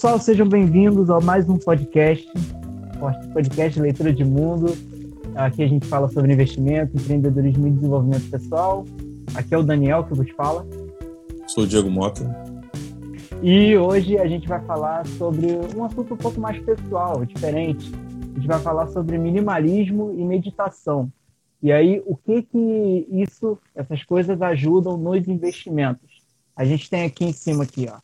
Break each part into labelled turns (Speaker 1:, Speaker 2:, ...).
Speaker 1: Pessoal, sejam bem-vindos a mais um podcast, podcast Leitura de Mundo. Aqui a gente fala sobre investimento, empreendedorismo e desenvolvimento pessoal. Aqui é o Daniel que vos fala.
Speaker 2: Sou o Diego Mota.
Speaker 1: E hoje a gente vai falar sobre um assunto um pouco mais pessoal, diferente. A gente vai falar sobre minimalismo e meditação. E aí, o que que isso, essas coisas ajudam nos investimentos? A gente tem aqui em cima aqui, ó,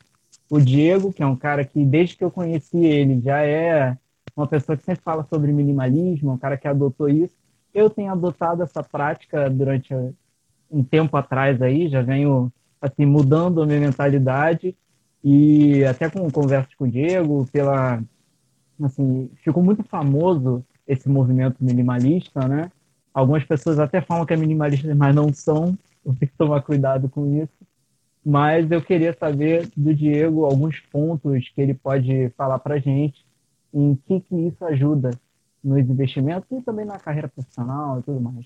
Speaker 1: o Diego, que é um cara que desde que eu conheci ele já é uma pessoa que sempre fala sobre minimalismo, um cara que adotou isso. Eu tenho adotado essa prática durante um tempo atrás aí, já venho assim mudando a minha mentalidade e até com conversas com o Diego, pela assim, ficou muito famoso esse movimento minimalista, né? Algumas pessoas até falam que é minimalista, mas não são. Eu tenho que tomar cuidado com isso. Mas eu queria saber do Diego alguns pontos que ele pode falar para gente em que, que isso ajuda nos investimentos e também na carreira profissional e tudo mais.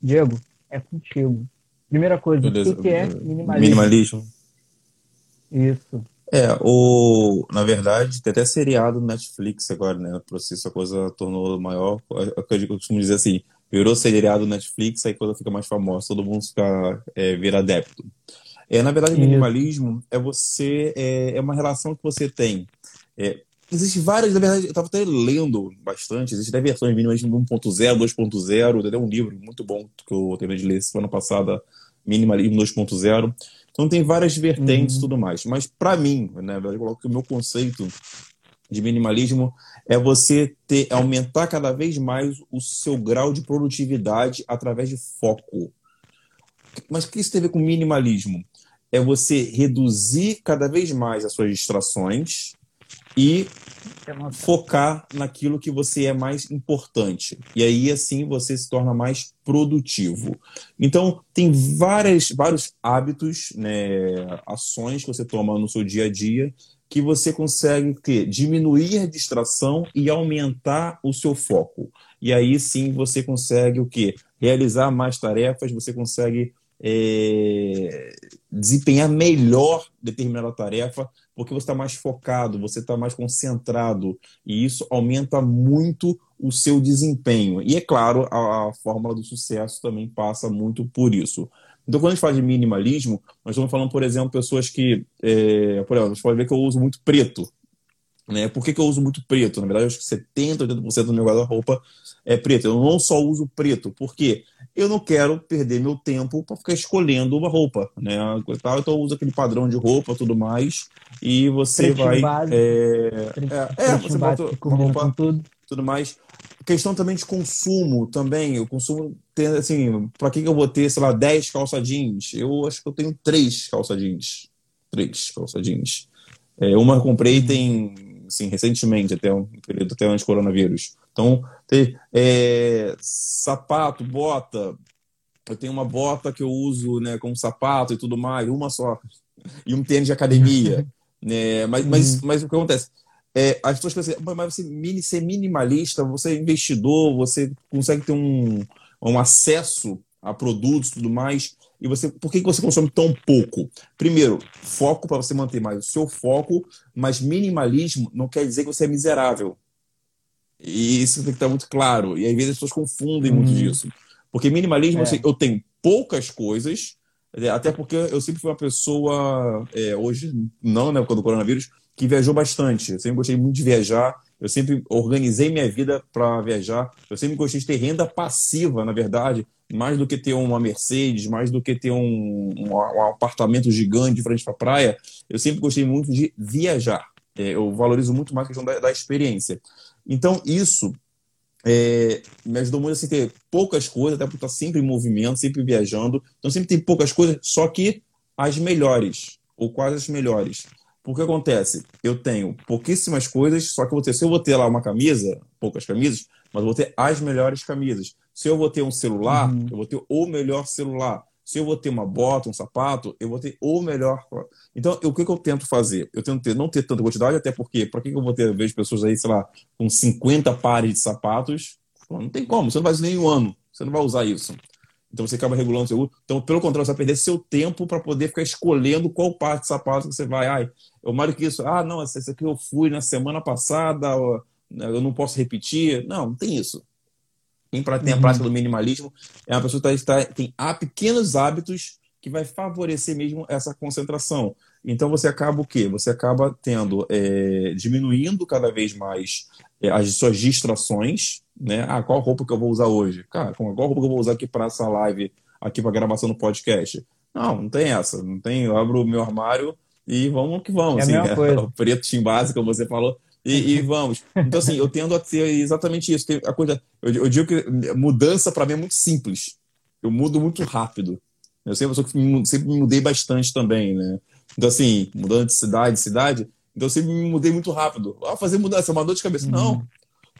Speaker 1: Diego, é contigo. Primeira coisa, Beleza. o que, que é minimalismo?
Speaker 2: Minimalismo.
Speaker 1: Isso.
Speaker 2: É, o, na verdade, tem até seriado no Netflix agora, né? Por si essa coisa tornou maior. Eu costumo dizer assim, virou seriado Netflix, aí quando fica mais famosa, todo mundo fica, é, vira adepto. É, na verdade, minimalismo é você é, é, uma relação que você tem. É, existe várias, na verdade, eu estava até lendo bastante, existem até versões de minimalismo 1.0, 2.0, até um livro muito bom que eu terminei de ler semana passada, Minimalismo 2.0. Então tem várias vertentes e uhum. tudo mais. Mas para mim, né, eu coloco que o meu conceito de minimalismo é você ter aumentar cada vez mais o seu grau de produtividade através de foco. Mas o que isso tem a ver com minimalismo? É você reduzir cada vez mais as suas distrações e focar naquilo que você é mais importante. E aí, assim, você se torna mais produtivo. Então, tem várias, vários hábitos, né, ações que você toma no seu dia a dia que você consegue ter, diminuir a distração e aumentar o seu foco. E aí sim você consegue o quê? Realizar mais tarefas, você consegue é, desempenhar melhor determinada tarefa, porque você está mais focado, você está mais concentrado, e isso aumenta muito o seu desempenho. E é claro, a, a fórmula do sucesso também passa muito por isso. Então, quando a gente fala de minimalismo, nós estamos falando, por exemplo, pessoas que, é, por exemplo, você pode ver que eu uso muito preto. Né? Por que, que eu uso muito preto? Na verdade, eu acho que 70%, 80% do meu guarda-roupa é preto. Eu não só uso preto, porque eu não quero perder meu tempo para ficar escolhendo uma roupa, né? Então eu uso aquele padrão de roupa, tudo mais, e você Pretinho vai, básico, é, é, é você bota uma roupa, tudo. tudo mais. Questão também de consumo, também. O consumo assim, para que eu vou ter, sei lá, 10 calça jeans? Eu acho que eu tenho três calça jeans, três calça jeans. É, uma eu comprei tem, assim, recentemente, até um período até antes do coronavírus. Então, tem é, sapato, bota. Eu tenho uma bota que eu uso né, como sapato e tudo mais, uma só. E um tênis de academia. né? mas, mas, uhum. mas o que acontece? É, as pessoas pensam, mas você mini, ser minimalista, você é investidor, você consegue ter um, um acesso a produtos e tudo mais. E você, por que você consome tão pouco? Primeiro, foco para você manter mais o seu foco, mas minimalismo não quer dizer que você é miserável. E isso tem que estar muito claro. E às vezes as pessoas confundem muito uhum. disso. Porque minimalismo, é. assim, eu tenho poucas coisas, é, até porque eu sempre fui uma pessoa, é, hoje não, né, por causa do coronavírus, que viajou bastante. Eu sempre gostei muito de viajar, eu sempre organizei minha vida para viajar, eu sempre gostei de ter renda passiva, na verdade, mais do que ter uma Mercedes, mais do que ter um, um, um apartamento gigante de frente para a praia. Eu sempre gostei muito de viajar. É, eu valorizo muito mais a questão da, da experiência. Então, isso é, me ajudou muito assim, ter poucas coisas, até porque estar sempre em movimento, sempre viajando. Então, sempre tem poucas coisas, só que as melhores, ou quase as melhores. Porque acontece? Eu tenho pouquíssimas coisas, só que eu vou ter, se eu vou ter lá uma camisa, poucas camisas, mas eu vou ter as melhores camisas. Se eu vou ter um celular, uhum. eu vou ter o melhor celular. Se eu vou ter uma bota, um sapato, eu vou ter o melhor. Então, o que, que eu tento fazer? Eu tento ter, não ter tanta quantidade, até porque, para que, que eu vou ter, eu vejo pessoas aí, sei lá, com 50 pares de sapatos? Não tem como, você não vai nem um ano, você não vai usar isso. Então você acaba regulando o seu uso. Então, pelo contrário, você vai perder seu tempo para poder ficar escolhendo qual parte de sapato que você vai. Ai, eu mais do que isso, ah, não, essa aqui eu fui na semana passada, eu não posso repetir. Não, não tem isso. Quem tem a uhum. prática do minimalismo é uma pessoa que está, tem há pequenos hábitos que vai favorecer mesmo essa concentração. Então você acaba o quê? Você acaba tendo, é, diminuindo cada vez mais é, as suas distrações, né? Ah, qual roupa que eu vou usar hoje? Cara, qual roupa que eu vou usar aqui para essa live, aqui para gravação do podcast? Não, não tem essa. Não tem. Eu abro o meu armário e vamos que vamos. É assim, né? O preto básico, como você falou. E, e, vamos. Então, assim, eu tendo a ter exatamente isso. A coisa, eu, eu digo que mudança para mim é muito simples. Eu mudo muito rápido. Eu sempre, eu sempre me mudei bastante também, né? Então, assim, mudando de cidade, cidade, então eu sempre me mudei muito rápido. Ah, fazer mudança, é uma dor de cabeça. Uhum. Não.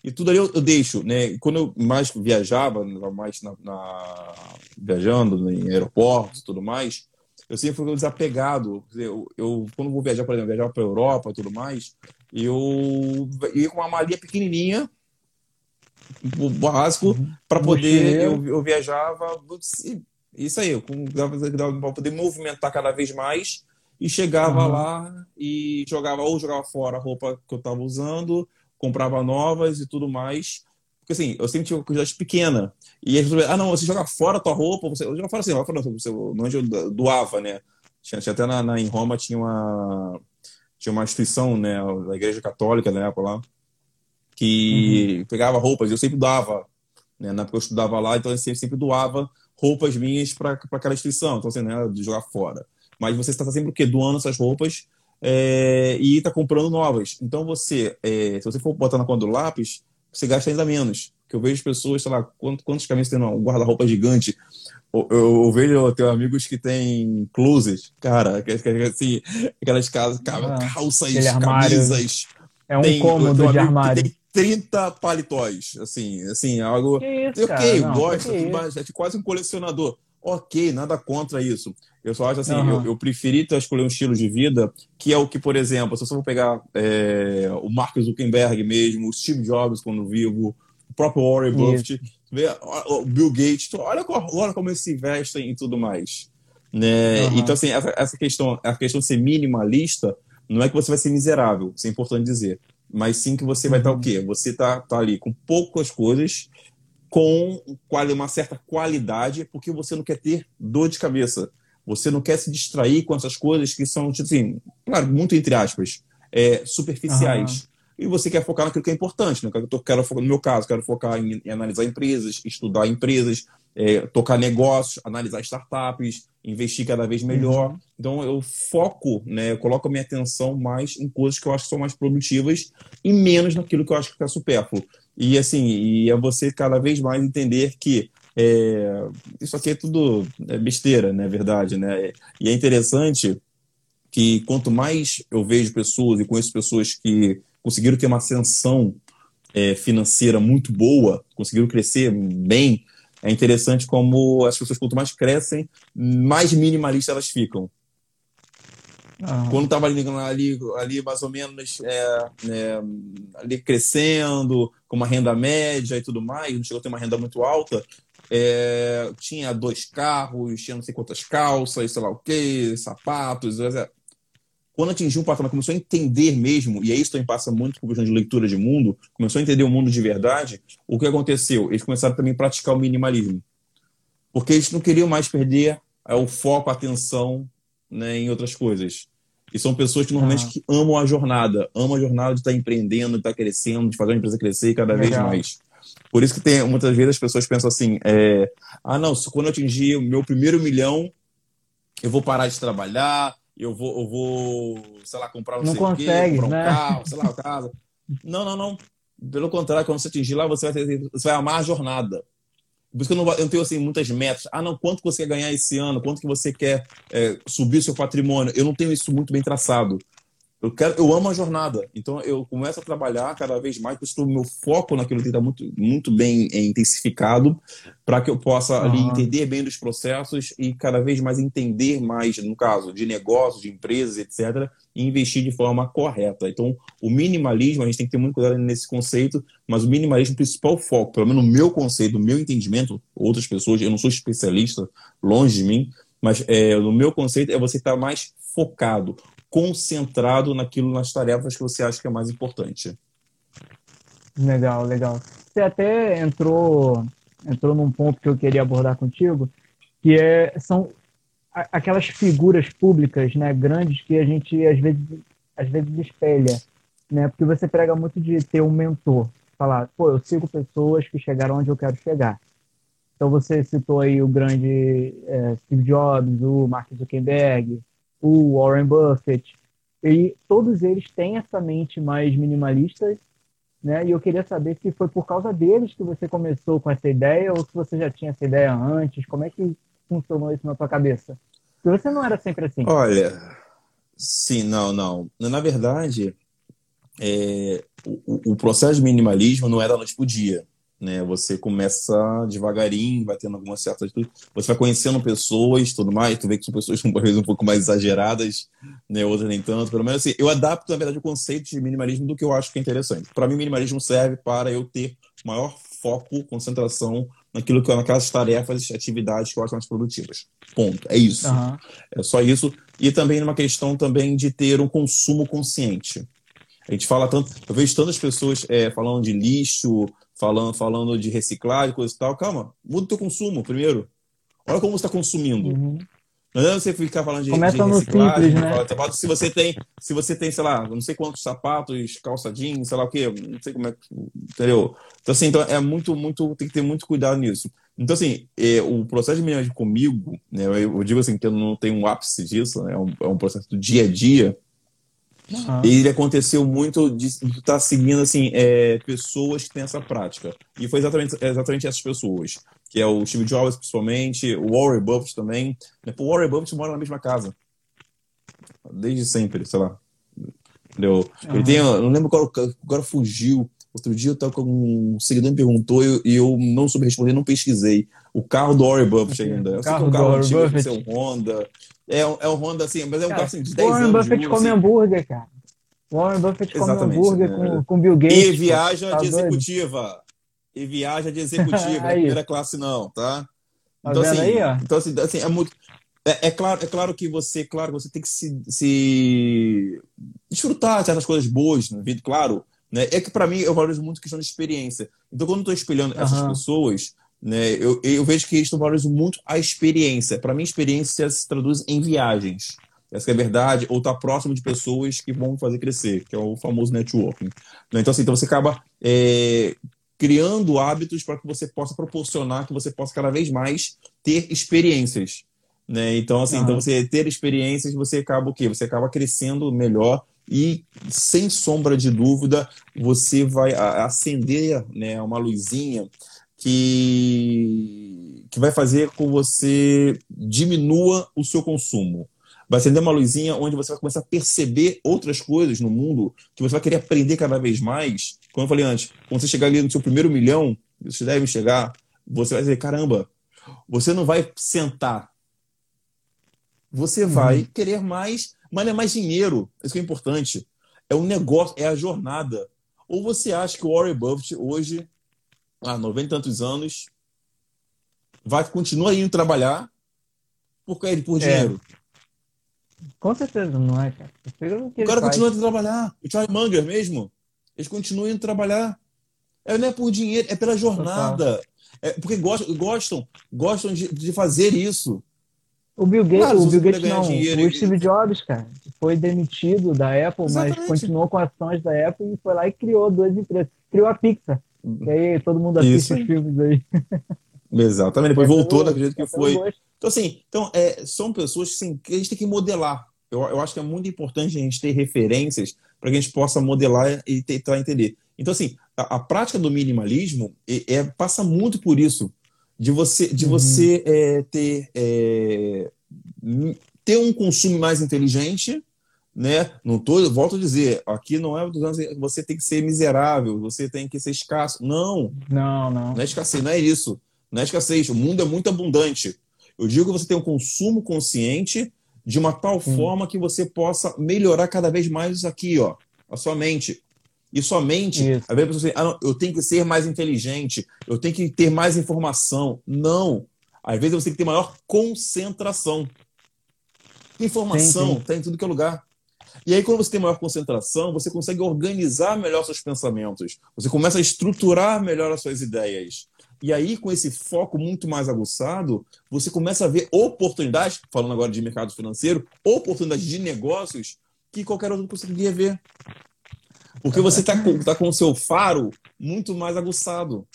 Speaker 2: E tudo ali eu, eu, deixo, né? Quando eu mais viajava, mais na, na, viajando em aeroportos e tudo mais, eu sempre fui desapegado. Eu, eu quando vou viajar, por exemplo, viajar para a Europa e tudo mais, eu ia com uma malinha pequenininha, básico, uhum. para poder. Eu, eu viajava isso aí, para poder movimentar cada vez mais e chegava uhum. lá e jogava ou jogava fora a roupa que eu estava usando, comprava novas e tudo mais. Assim, eu sempre tinha uma quantidade pequena. E aí, ah, não, você joga fora a tua roupa, você joga fora assim, fora, você, onde eu doava, né? Tinha, tinha até na, na, em Roma tinha uma tinha uma instituição, né, da Igreja Católica na época lá, que uhum. pegava roupas, eu sempre dava, né, na época eu estudava lá, então eu sempre, sempre doava roupas minhas para aquela instituição. Então, assim, não é de jogar fora. Mas você está sempre o quê? Doando essas roupas é, e está comprando novas. Então, você, é, se você for botar na conta do lápis, você gasta ainda menos. Que eu vejo pessoas, sei lá, quantos, quantos camisas tem um guarda-roupa gigante. Eu, eu, eu, vejo, eu tenho amigos que têm closets, cara, assim, aquelas casas, ah, calças, camisas.
Speaker 1: É um tem, cômodo de armário.
Speaker 2: Tem 30 paletóis, assim, assim, algo. Que isso, ok, Não, gosto, mas é quase um colecionador. Ok, nada contra isso. Eu só acho assim, uhum. eu, eu preferi ter escolher um estilo de vida que é o que, por exemplo, se você for pegar é, o Mark Zuckerberg mesmo, o Steve Jobs quando vivo, o próprio Warren Buffett, o Bill Gates, olha, olha como eles se investem e tudo mais. Né? Uhum. Então, assim, essa, essa questão, a questão de ser minimalista não é que você vai ser miserável, isso é importante dizer mas sim que você vai estar o quê? Você tá, tá ali com poucas coisas, com uma certa qualidade, porque você não quer ter dor de cabeça. Você não quer se distrair com essas coisas que são, tipo assim, claro, muito entre aspas, é, superficiais. Uhum. E você quer focar naquilo que é importante. Né? Eu quero focar, no meu caso, quero focar em, em analisar empresas, estudar empresas, é, tocar negócios, analisar startups, investir cada vez melhor. Uhum. Então eu foco, né, eu coloco a minha atenção mais em coisas que eu acho que são mais produtivas e menos naquilo que eu acho que é supérfluo. E assim, e é você cada vez mais entender que é, isso aqui é tudo é besteira, né, verdade, né? E é interessante que quanto mais eu vejo pessoas e conheço pessoas que conseguiram ter uma ascensão é, financeira muito boa, conseguiram crescer bem, é interessante como as pessoas, quanto mais crescem, mais minimalistas elas ficam. Ah. Quando estava ali, ali, ali, mais ou menos é, é, ali crescendo, com uma renda média e tudo mais, não chegou a ter uma renda muito alta, é, tinha dois carros, tinha não sei quantas calças, sei lá o que, sapatos. É, quando atingiu um patamar, começou a entender mesmo, e aí isso também passa muito por questão de leitura de mundo, começou a entender o mundo de verdade, o que aconteceu? Eles começaram também a praticar o minimalismo. Porque eles não queriam mais perder é, o foco, a atenção né, em outras coisas. E são pessoas que normalmente ah. que amam a jornada, amam a jornada de estar empreendendo, de estar crescendo, de fazer a empresa crescer cada Legal. vez mais. Por isso que tem, muitas vezes as pessoas pensam assim, é, ah não, quando eu atingir o meu primeiro milhão, eu vou parar de trabalhar, eu vou, eu vou sei lá, comprar um
Speaker 1: não consegue,
Speaker 2: comprar um
Speaker 1: né?
Speaker 2: carro, sei lá, casa. Não, não, não. Pelo contrário, quando você atingir lá, você vai, ter, você vai amar a jornada. Por isso que eu não, eu não tenho assim, muitas metas. Ah, não, quanto você quer ganhar esse ano? Quanto que você quer é, subir seu patrimônio? Eu não tenho isso muito bem traçado. Eu, quero, eu amo a jornada. Então eu começo a trabalhar cada vez mais, estou meu foco naquilo que está muito, muito bem é, intensificado, para que eu possa ali entender bem dos processos e cada vez mais entender mais, no caso, de negócios, de empresas, etc., e investir de forma correta. Então, o minimalismo, a gente tem que ter muito cuidado nesse conceito, mas o minimalismo, o principal foco, pelo menos no meu conceito, no meu entendimento, outras pessoas, eu não sou especialista, longe de mim, mas é, no meu conceito é você estar tá mais focado concentrado naquilo, nas tarefas que você acha que é mais importante.
Speaker 1: Legal, legal. Você até entrou, entrou num ponto que eu queria abordar contigo, que é, são aquelas figuras públicas, né, grandes que a gente às vezes às vezes espelha, né? Porque você prega muito de ter um mentor, falar, pô, eu sigo pessoas que chegaram onde eu quero chegar. Então você citou aí o grande é, Steve Jobs, o Mark Zuckerberg, o Warren Buffett, e todos eles têm essa mente mais minimalista, né? E eu queria saber se foi por causa deles que você começou com essa ideia ou se você já tinha essa ideia antes. Como é que funcionou isso na tua cabeça? Porque você não era sempre assim.
Speaker 2: Olha, sim, não, não. Na verdade, é, o, o, processo de minimalismo não é da noite pro dia né? Você começa devagarinho, vai tendo algumas certas você vai conhecendo pessoas, tudo mais, tu vê que são pessoas com vezes um pouco mais exageradas, né? Outras nem tanto, pelo menos assim, eu adapto na verdade o conceito de minimalismo do que eu acho que é interessante. Para mim, minimalismo serve para eu ter maior foco, concentração naquilo que é naquelas tarefas, atividades que eu acho mais produtivas. Ponto. É isso. Uhum. É só isso. E também numa questão também de ter um consumo consciente. A gente fala tanto, eu vejo tantas pessoas é, falando de lixo, falando, falando de reciclagem, coisa e tal. Calma, muda o teu consumo primeiro. Olha como você está consumindo. Uhum. Não é você ficar falando de,
Speaker 1: Começa
Speaker 2: de reciclagem,
Speaker 1: simples, né?
Speaker 2: sapato, se você tem, se você tem, sei lá, não sei quantos sapatos, calça jeans, sei lá o quê, não sei como é, entendeu? Então assim, então é muito, muito, tem que ter muito cuidado nisso. Então assim, é, o processo de minimalismo comigo, né, eu, eu, digo assim que eu não tenho um ápice disso, né, é um, é um processo do dia a dia. Uhum. Ele aconteceu muito de estar tá seguindo assim, é, pessoas que têm essa prática. E foi exatamente, exatamente essas pessoas. Que é o Steve Jobs, principalmente, o Warren Buffett também. O Warren Buffett mora na mesma casa. Desde sempre, sei lá. Entendeu? Uhum. Ele tem, eu não lembro qual, agora fugiu. Outro dia eu tava com um seguidor me perguntou e eu, não soube responder, não pesquisei. O carro do Warren Buffett ainda. Eu sei que é um carro antigo, deve ser um Honda. É, é um Honda assim, mas é um cara, carro assim, de 10
Speaker 1: Warren
Speaker 2: anos.
Speaker 1: Warren Buffett come assim. hambúrguer, cara. Warren Buffett come Exatamente, hambúrguer né? com, com Bill Gates.
Speaker 2: E viaja tá de executiva. E viaja de executiva, não é primeira classe não, tá?
Speaker 1: tá então, assim, aí, ó?
Speaker 2: então assim, assim, é muito. É, é, claro, é claro que você, claro, você tem que se, se desfrutar de certas coisas boas na vida, claro. Né? É que para mim eu valorizo muito a questão de experiência. Então, quando eu estou espelhando uhum. essas pessoas, né, eu, eu vejo que eles estão valorizando muito a experiência. Para mim, experiência se traduz em viagens. Essa é a verdade, ou estar tá próximo de pessoas que vão fazer crescer, que é o famoso networking. Né? Então, assim, então você acaba é, criando hábitos para que você possa proporcionar, que você possa cada vez mais ter experiências. Né? Então, assim, uhum. então você ter experiências, você acaba o quê? Você acaba crescendo melhor e, sem sombra de dúvida, você vai acender né, uma luzinha que, que vai fazer com que você diminua o seu consumo. Vai acender uma luzinha onde você vai começar a perceber outras coisas no mundo que você vai querer aprender cada vez mais. Como eu falei antes, quando você chegar ali no seu primeiro milhão, você deve chegar, você vai dizer: caramba, você não vai sentar. Você uhum. vai querer mais, mas não é mais dinheiro. Isso que é importante. É um negócio, é a jornada. Ou você acha que o Warren Buffett hoje há 90 e tantos anos, vai continuar indo trabalhar por, por é. dinheiro. É.
Speaker 1: Com certeza não é, cara.
Speaker 2: O cara continua indo trabalhar. O Charlie Munger mesmo. Eles continuam indo trabalhar. É, não é por dinheiro, é pela jornada. É porque gostam, gostam, gostam de, de fazer isso.
Speaker 1: O Bill Gates, claro, o Bill Gates não, dinheiro, o Steve Jobs, cara, foi demitido da Apple, Exatamente. mas continuou com ações da Apple e foi lá e criou duas empresas. Criou a Pixar. E aí todo mundo assiste Isso. os filmes aí.
Speaker 2: Exatamente, depois voltou daquele jeito que foi. Então, assim, então, é, são pessoas que, assim, que a gente tem que modelar. Eu, eu acho que é muito importante a gente ter referências para que a gente possa modelar e tentar entender. Então, assim, a, a prática do minimalismo é, é, passa muito por isso, de você, de uhum. você é, ter, é, ter um consumo mais inteligente, né? Não tô, volto a dizer, aqui não é você tem que ser miserável, você tem que ser escasso. Não.
Speaker 1: Não, não.
Speaker 2: Não é escassez, não é isso. Não é escassez. O mundo é muito abundante. Eu digo que você tem um consumo consciente de uma tal forma que você possa melhorar cada vez mais aqui, ó, a sua mente. E sua mente, Isso. às vezes a pessoa diz, ah, não, eu tenho que ser mais inteligente, eu tenho que ter mais informação. Não. Às vezes você tem que ter maior concentração. Informação está em tudo que é lugar. E aí, quando você tem maior concentração, você consegue organizar melhor seus pensamentos, você começa a estruturar melhor as suas ideias. E aí, com esse foco muito mais aguçado, você começa a ver oportunidades, falando agora de mercado financeiro, oportunidades de negócios que qualquer outro conseguiria ver. Porque você está com, tá com o seu faro muito mais aguçado.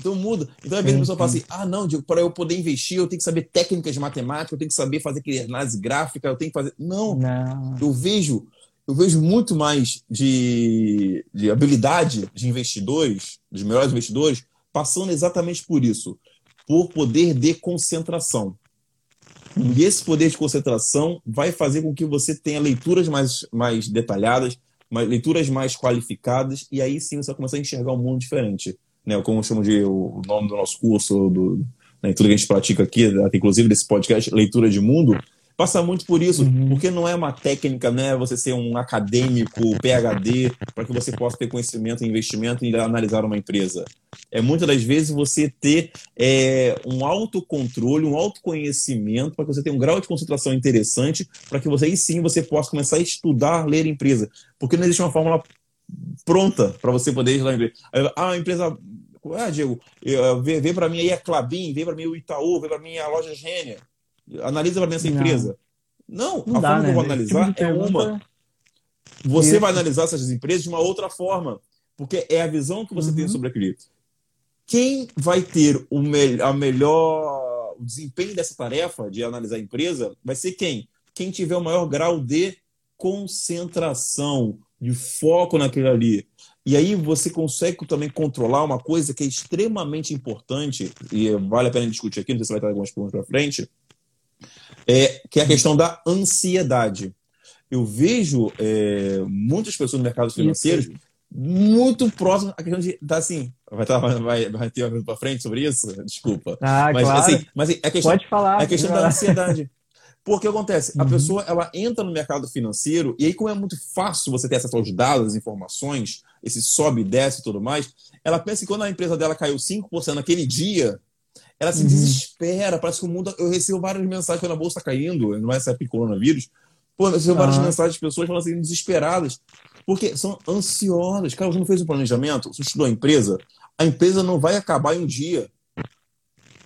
Speaker 2: Então muda. Então, às vezes a pessoa fala assim: ah, não, para eu poder investir, eu tenho que saber técnicas de matemática, eu tenho que saber fazer aquele análise gráfica, eu tenho que fazer. Não, não. eu vejo. Eu vejo muito mais de, de habilidade de investidores, dos melhores investidores, passando exatamente por isso, por poder de concentração. E esse poder de concentração vai fazer com que você tenha leituras mais, mais detalhadas, leituras mais qualificadas, e aí sim você vai começar a enxergar um mundo diferente né, como eu chamo de o nome do nosso curso, do, né, tudo que a gente pratica aqui, inclusive desse podcast, leitura de mundo, passa muito por isso, uhum. porque não é uma técnica, né, você ser um acadêmico, PhD, para que você possa ter conhecimento investimento e analisar uma empresa. É muitas das vezes você ter é, um autocontrole, um autoconhecimento, para que você tenha um grau de concentração interessante, para que você aí sim você possa começar a estudar, ler empresa. Porque não existe uma fórmula pronta para você poder ir lá empresa. Ah, a empresa. Ah, Diego, vê, vê para mim aí a Clabin, vê para mim o Itaú, vê para mim a loja Gênia. Analisa para mim essa empresa. Não, não a dá, forma né? que eu vou analisar tipo é uma. Você Isso. vai analisar essas empresas de uma outra forma, porque é a visão que você uhum. tem sobre aquele. Quem vai ter o me a melhor o desempenho dessa tarefa de analisar a empresa vai ser quem? Quem tiver o maior grau de concentração, de foco naquilo ali. E aí você consegue também controlar uma coisa que é extremamente importante, e vale a pena discutir aqui, não sei se vai estar algumas perguntas para frente, é, que é a questão da ansiedade. Eu vejo é, muitas pessoas no mercado financeiro muito próximas à questão de tá assim vai, estar, vai, vai ter uma para frente sobre isso desculpa
Speaker 1: ah,
Speaker 2: mas
Speaker 1: claro.
Speaker 2: assim mas assim, a questão,
Speaker 1: pode falar
Speaker 2: a questão da ansiedade porque acontece, uhum. a pessoa ela entra no mercado financeiro e aí como é muito fácil você ter acesso aos dados, informações, esse sobe e desce e tudo mais, ela pensa que quando a empresa dela caiu 5% naquele dia, ela se uhum. desespera, parece que o mundo... Eu recebo várias mensagens quando a bolsa está caindo, não é essa de coronavírus, pô, eu recebo várias mensagens de pessoas falando assim, desesperadas, porque são ansiosas. Cara, você não fez um planejamento, você estudou a empresa, a empresa não vai acabar em um dia.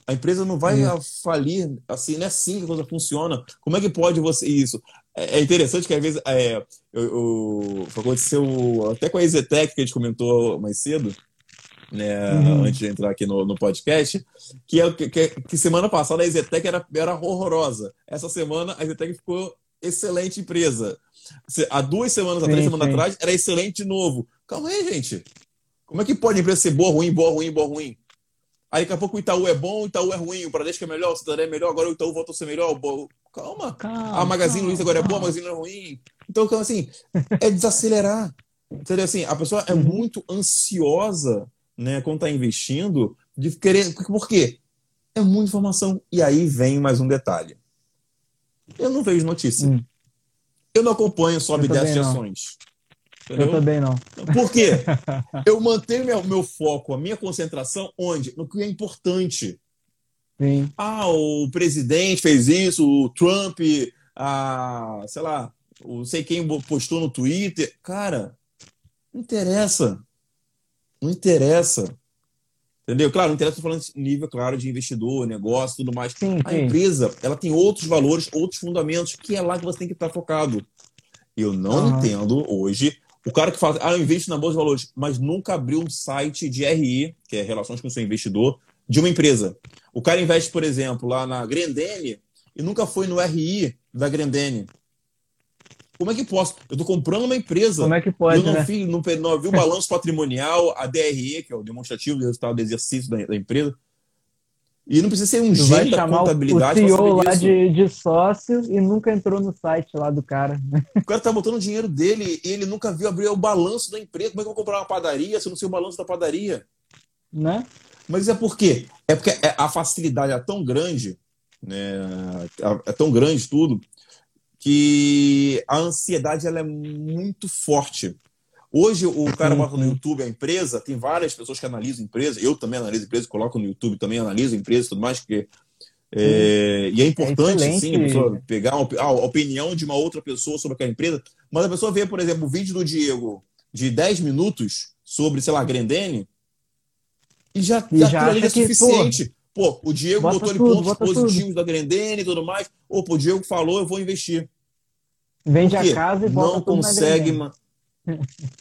Speaker 2: A empresa não vai é. falir, assim, não é assim que a coisa funciona. Como é que pode você isso? É, é interessante que às vezes é, eu, eu, aconteceu até com a Ezetec, que a gente comentou mais cedo, né, uhum. antes de entrar aqui no, no podcast, que, é, que, que, semana passada a Ezetec era, era horrorosa. Essa semana a Ezetec ficou excelente empresa. Há duas semanas, há três semanas sim. atrás, era excelente de novo. Calma aí, gente. Como é que pode a empresa ser boa, ruim, boa, ruim, boa, ruim? Aí daqui a pouco o Itaú é bom, o Itaú é ruim, o Bradesco é melhor, o Santander é melhor, agora o Itaú volta a ser melhor. Calma. calma a Magazine calma, Luiza agora calma. é boa, a Magazine é ruim. Então, assim, é desacelerar. Entendeu? Assim, a pessoa é uhum. muito ansiosa, né, quando está investindo, de querer. Por quê? É muita informação. E aí vem mais um detalhe. Eu não vejo notícia. Hum. Eu não acompanho sobe 10 ações.
Speaker 1: Entendeu? Eu também não.
Speaker 2: Por quê? Eu mantenho meu, meu foco, a minha concentração, onde? No que é importante.
Speaker 1: Sim.
Speaker 2: Ah, o presidente fez isso, o Trump, a, sei lá, não sei quem postou no Twitter. Cara, não interessa. Não interessa. Entendeu? Claro, não interessa falando nível, claro, de investidor, negócio, tudo mais.
Speaker 1: Sim,
Speaker 2: a sim. empresa, ela tem outros valores, outros fundamentos, que é lá que você tem que estar focado. Eu não uhum. entendo hoje o cara que fala, ah, eu investo na Bolsa de Valores, mas nunca abriu um site de RI, que é Relações com o seu investidor, de uma empresa. O cara investe, por exemplo, lá na Grendene e nunca foi no RI da Grendene. Como é que posso? Eu estou comprando uma empresa.
Speaker 1: Como é que pode?
Speaker 2: Eu não,
Speaker 1: né?
Speaker 2: vi, não, não vi o balanço patrimonial, a DRE, que é o demonstrativo do resultado do exercício da, da empresa. E não precisa ser um gênio da contabilidade.
Speaker 1: O CEO lá de, de sócio e nunca entrou no site lá do cara.
Speaker 2: O cara tá botando o dinheiro dele e ele nunca viu abrir o balanço da empresa. Como é que eu vou comprar uma padaria se eu não sei o balanço da padaria?
Speaker 1: Né?
Speaker 2: Mas é por quê? É porque é, a facilidade é tão grande, né? É tão grande tudo, que a ansiedade ela é muito forte. Hoje o cara bota no YouTube a empresa, tem várias pessoas que analisam empresa, eu também analiso empresa, coloco no YouTube também, analiso empresa e tudo mais, porque É, e é importante, é sim, a pessoa pegar a opinião de uma outra pessoa sobre aquela empresa. Mas a pessoa vê, por exemplo, o vídeo do Diego de 10 minutos sobre, sei lá, Grendene, e já,
Speaker 1: e já, já acha é
Speaker 2: suficiente. Pô, pô, o Diego botou tudo, pontos positivos tudo. da Grendene e tudo mais. Ou pô, o Diego falou, eu vou investir.
Speaker 1: Vende a casa e
Speaker 2: não consegue ma...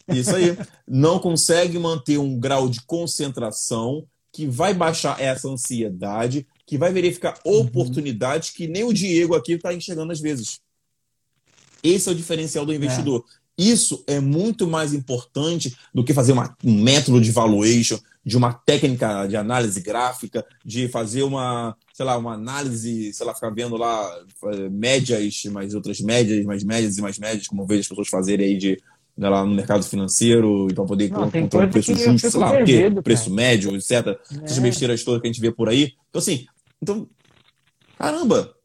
Speaker 2: Isso aí. Não consegue manter um grau de concentração que vai baixar essa ansiedade, que vai verificar uhum. oportunidades que nem o Diego aqui está enxergando às vezes. Esse é o diferencial do investidor. É. Isso é muito mais importante do que fazer uma, um método de valuation, de uma técnica de análise gráfica, de fazer uma, sei lá, uma análise, sei lá, ficar vendo lá eh, médias, mais outras médias, mais médias e mais médias, como eu vejo as pessoas fazerem aí de né, lá no mercado financeiro, para poder
Speaker 1: Não, encontrar o preço justo,
Speaker 2: sei lá, perdido, preço médio, etc. É. Essas besteiras todas que a gente vê por aí. Então, assim, então, caramba,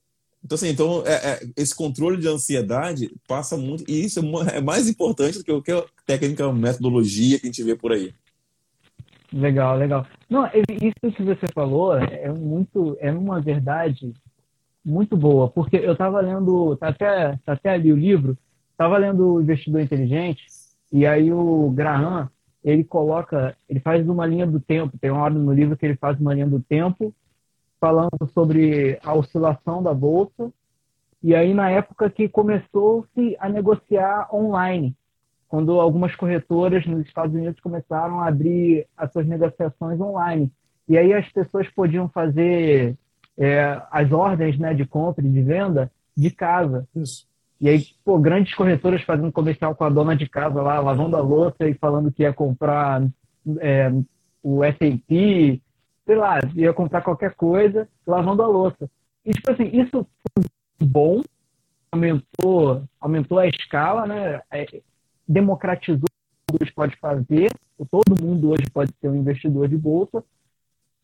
Speaker 2: então, assim, então é, é, esse controle de ansiedade passa muito, e isso é, é mais importante do que qualquer técnica, metodologia que a gente vê por aí.
Speaker 1: Legal, legal. Não, isso que você falou é muito, é uma verdade muito boa, porque eu estava lendo, tá até, tá até ali o livro, estava lendo o Investidor Inteligente, e aí o Graham, ele coloca, ele faz uma linha do tempo, tem uma hora no livro que ele faz uma linha do tempo falando sobre a oscilação da bolsa. E aí, na época que começou-se a negociar online, quando algumas corretoras nos Estados Unidos começaram a abrir as suas negociações online. E aí as pessoas podiam fazer é, as ordens né, de compra e de venda de casa. Isso. E aí, pô, grandes corretoras fazendo comercial com a dona de casa lá, lavando a louça e falando que ia comprar é, o S&P, sei lá, ia comprar qualquer coisa lavando a louça. E, tipo assim, isso foi bom, aumentou, aumentou a escala, né? Democratizou o que pode fazer, todo mundo hoje pode ser um investidor de bolsa,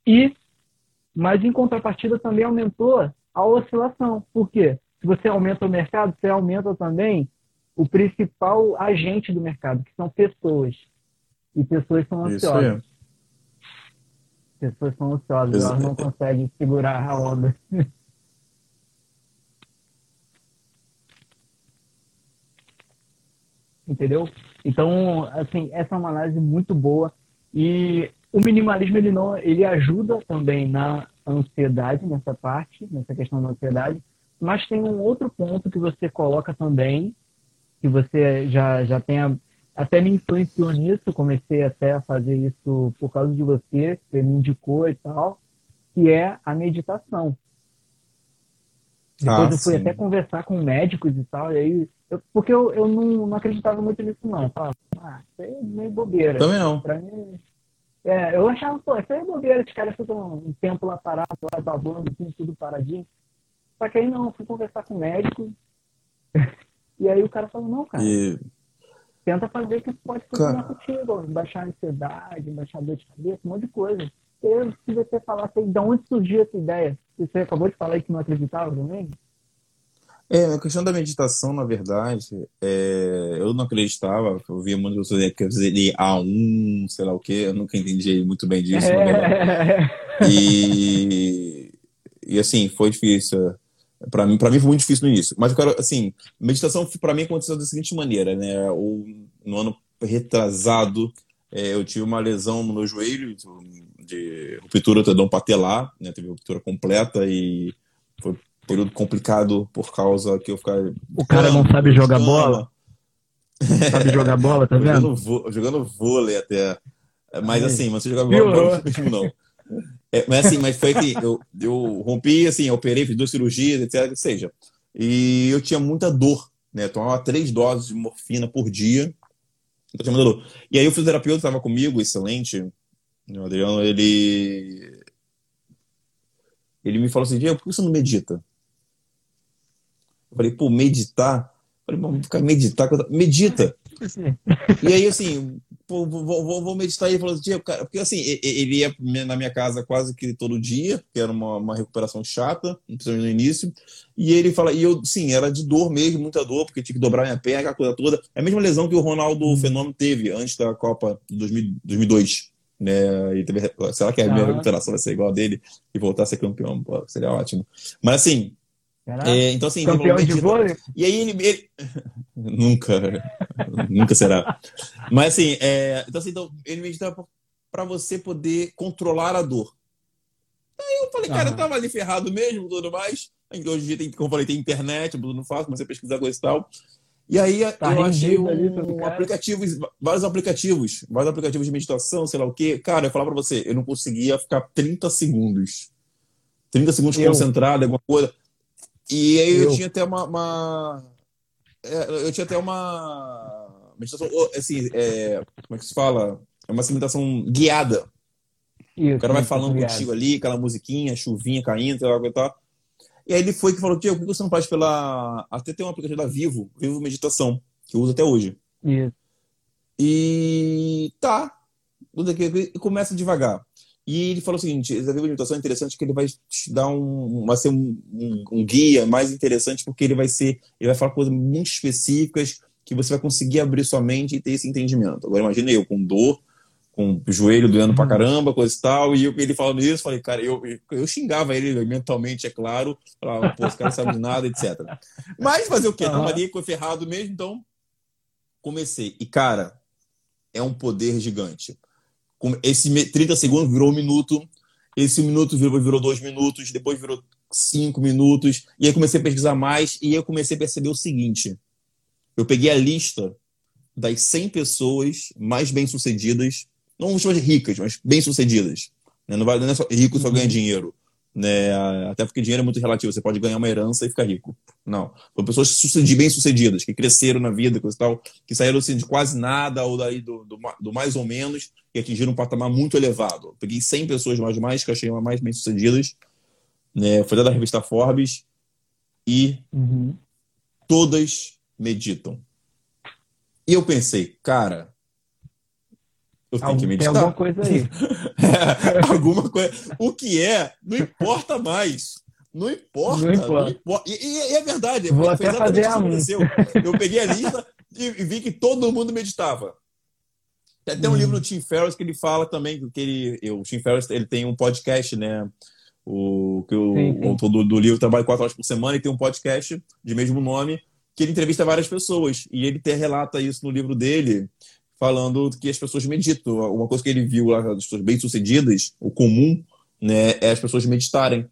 Speaker 1: e, mas em contrapartida também aumentou a oscilação. Por quê? Se você aumenta o mercado, você aumenta também o principal agente do mercado, que são pessoas. E pessoas são ansiosas pessoas são ansiosas, elas não conseguem segurar a onda. Entendeu? Então, assim, essa é uma análise muito boa e o minimalismo ele não, ele ajuda também na ansiedade nessa parte, nessa questão da ansiedade, mas tem um outro ponto que você coloca também, que você já já tem até me influenciou nisso, comecei até a fazer isso por causa de você, você me indicou e tal, que é a meditação. Depois ah, eu fui sim. até conversar com médicos e tal, e aí, eu, porque eu, eu não, não acreditava muito nisso não, eu falava, ah, isso aí é meio bobeira.
Speaker 2: Também não.
Speaker 1: Pra mim, é, eu achava, pô, isso aí é bobeira, os caras ficam um tempo lá parado, lá babando, assim, tudo paradinho. Só que aí não, fui conversar com o médico, e aí o cara falou, não, cara, e tenta fazer que pode funcionar Cara. contigo, baixar a ansiedade, baixar a dor de cabeça, um monte de coisa. Eu, se você falasse aí, de onde surgiu essa ideia? Você acabou de falar aí que não acreditava também?
Speaker 2: É, a questão da meditação, na verdade, é, eu não acreditava, eu via muitas pessoas que eu A1, sei lá o quê, eu nunca entendi muito bem disso, é. E, e assim, foi difícil. Para mim, para mim foi muito difícil no início. Mas quero, assim, meditação para mim aconteceu da seguinte maneira, né? O, no ano retrasado, é, eu tive uma lesão no meu joelho de ruptura do tendão patelar, né? Teve ruptura completa e foi um período complicado por causa que eu ficava.
Speaker 1: O cara não sabe jogar bola. sabe jogar bola, tá vendo?
Speaker 2: Jogando, jogando vôlei até. Mas assim, mas você jogava bola não, não. É, mas assim, mas foi que eu, eu rompi, assim, operei, fiz duas cirurgias, etc, que seja. E eu tinha muita dor, né? Eu tomava três doses de morfina por dia. Eu tinha muita dor. E aí o fisioterapeuta estava comigo, excelente, o Adriano, ele... Ele me falou assim, Diego, por que você não medita? Eu falei, pô, meditar? Eu falei, vamos ficar meditar? Medita! e aí, assim, pô, vou, vou, vou meditar. E ele falou assim, cara, porque assim, ele ia na minha casa quase que todo dia, que era uma, uma recuperação chata, principalmente no início. E ele fala, e eu, sim, era de dor mesmo, muita dor, porque tinha que dobrar minha perna, aquela coisa toda. É a mesma lesão que o Ronaldo hum. Fenômeno teve antes da Copa de 2002. Né? E teve, será que a minha recuperação vai ser igual a dele e voltar a ser campeão? Pô, seria ótimo. Mas assim, é, então assim,
Speaker 1: campeão de vôlei?
Speaker 2: E aí ele, ele... nunca, nunca será. Mas assim, é... então, assim, então ele meditava para você poder controlar a dor. Aí eu falei, cara, eu tava ali ferrado mesmo, tudo mais. Hoje em dia tem, como eu falei, tem internet, tudo não faço, comecei a pesquisar coisa e tal. E aí tá eu achei um, um aplicativos, vários aplicativos, vários aplicativos de meditação, sei lá o quê. Cara, eu falar para você, eu não conseguia ficar 30 segundos. 30 segundos eu. concentrado, alguma coisa. E aí eu, eu tinha até uma, uma é, eu tinha até uma meditação, assim, é, como é que se fala? É uma meditação guiada. Isso, o cara vai falando guiado. contigo ali, aquela musiquinha, chuvinha caindo, sei lá e tal. E aí ele foi que falou, Tiago, por que você não faz pela... Até tem um aplicativo da Vivo, Vivo Meditação, que eu uso até hoje.
Speaker 1: Isso.
Speaker 2: E tá. E começa devagar. E ele falou o seguinte: essa Vivo Meditação é interessante que ele vai te dar um, vai ser um, um, um, guia mais interessante porque ele vai ser, ele vai falar coisas muito específicas que você vai conseguir abrir sua mente e ter esse entendimento. Agora imagine eu com dor, com o joelho doendo pra uhum. caramba, coisa e tal, e eu, ele falando isso, falei, cara, eu, eu xingava ele mentalmente, é claro, falava, pô, esse cara sabe de nada, etc. Mas fazer o quê? Uhum. Tava ali ferrado mesmo, então comecei. E, cara, é um poder gigante. Esse 30 segundos virou um minuto, esse minuto virou, virou dois minutos, depois virou cinco minutos, e aí comecei a pesquisar mais, e eu comecei a perceber o seguinte, eu peguei a lista das 100 pessoas mais bem-sucedidas não vamos chamar de ricas, mas bem-sucedidas. Né? Não, vai, não é só rico só ganha uhum. dinheiro. Né? Até porque dinheiro é muito relativo. Você pode ganhar uma herança e ficar rico. Não. São pessoas bem-sucedidas, que cresceram na vida, coisa tal, que saíram assim, de quase nada ou daí do, do, do, mais ou menos e atingiram um patamar muito elevado. peguei 100 pessoas mais mais que eu achei mais bem-sucedidas. Né? Foi da revista Forbes e uhum. todas meditam. E eu pensei, cara, Algum, que meditar.
Speaker 1: Tem alguma coisa aí.
Speaker 2: é, alguma coisa. O que é, não importa mais. Não importa. Não importa. Não importa. E, e, e, é verdade.
Speaker 1: Vou até fazer a
Speaker 2: aconteceu. Eu peguei a lista e, vi que todo mundo meditava. Tem, tem um hum. livro do Tim Ferriss que ele fala também que ele, o Tim Ferriss ele tem um podcast, né? O que o, sim, sim. o autor do, do, livro trabalha quatro horas por semana e tem um podcast de mesmo nome que ele entrevista várias pessoas e ele até relata isso no livro dele falando que as pessoas meditam. Uma coisa que ele viu lá das pessoas bem-sucedidas, o comum, né, é as pessoas meditarem.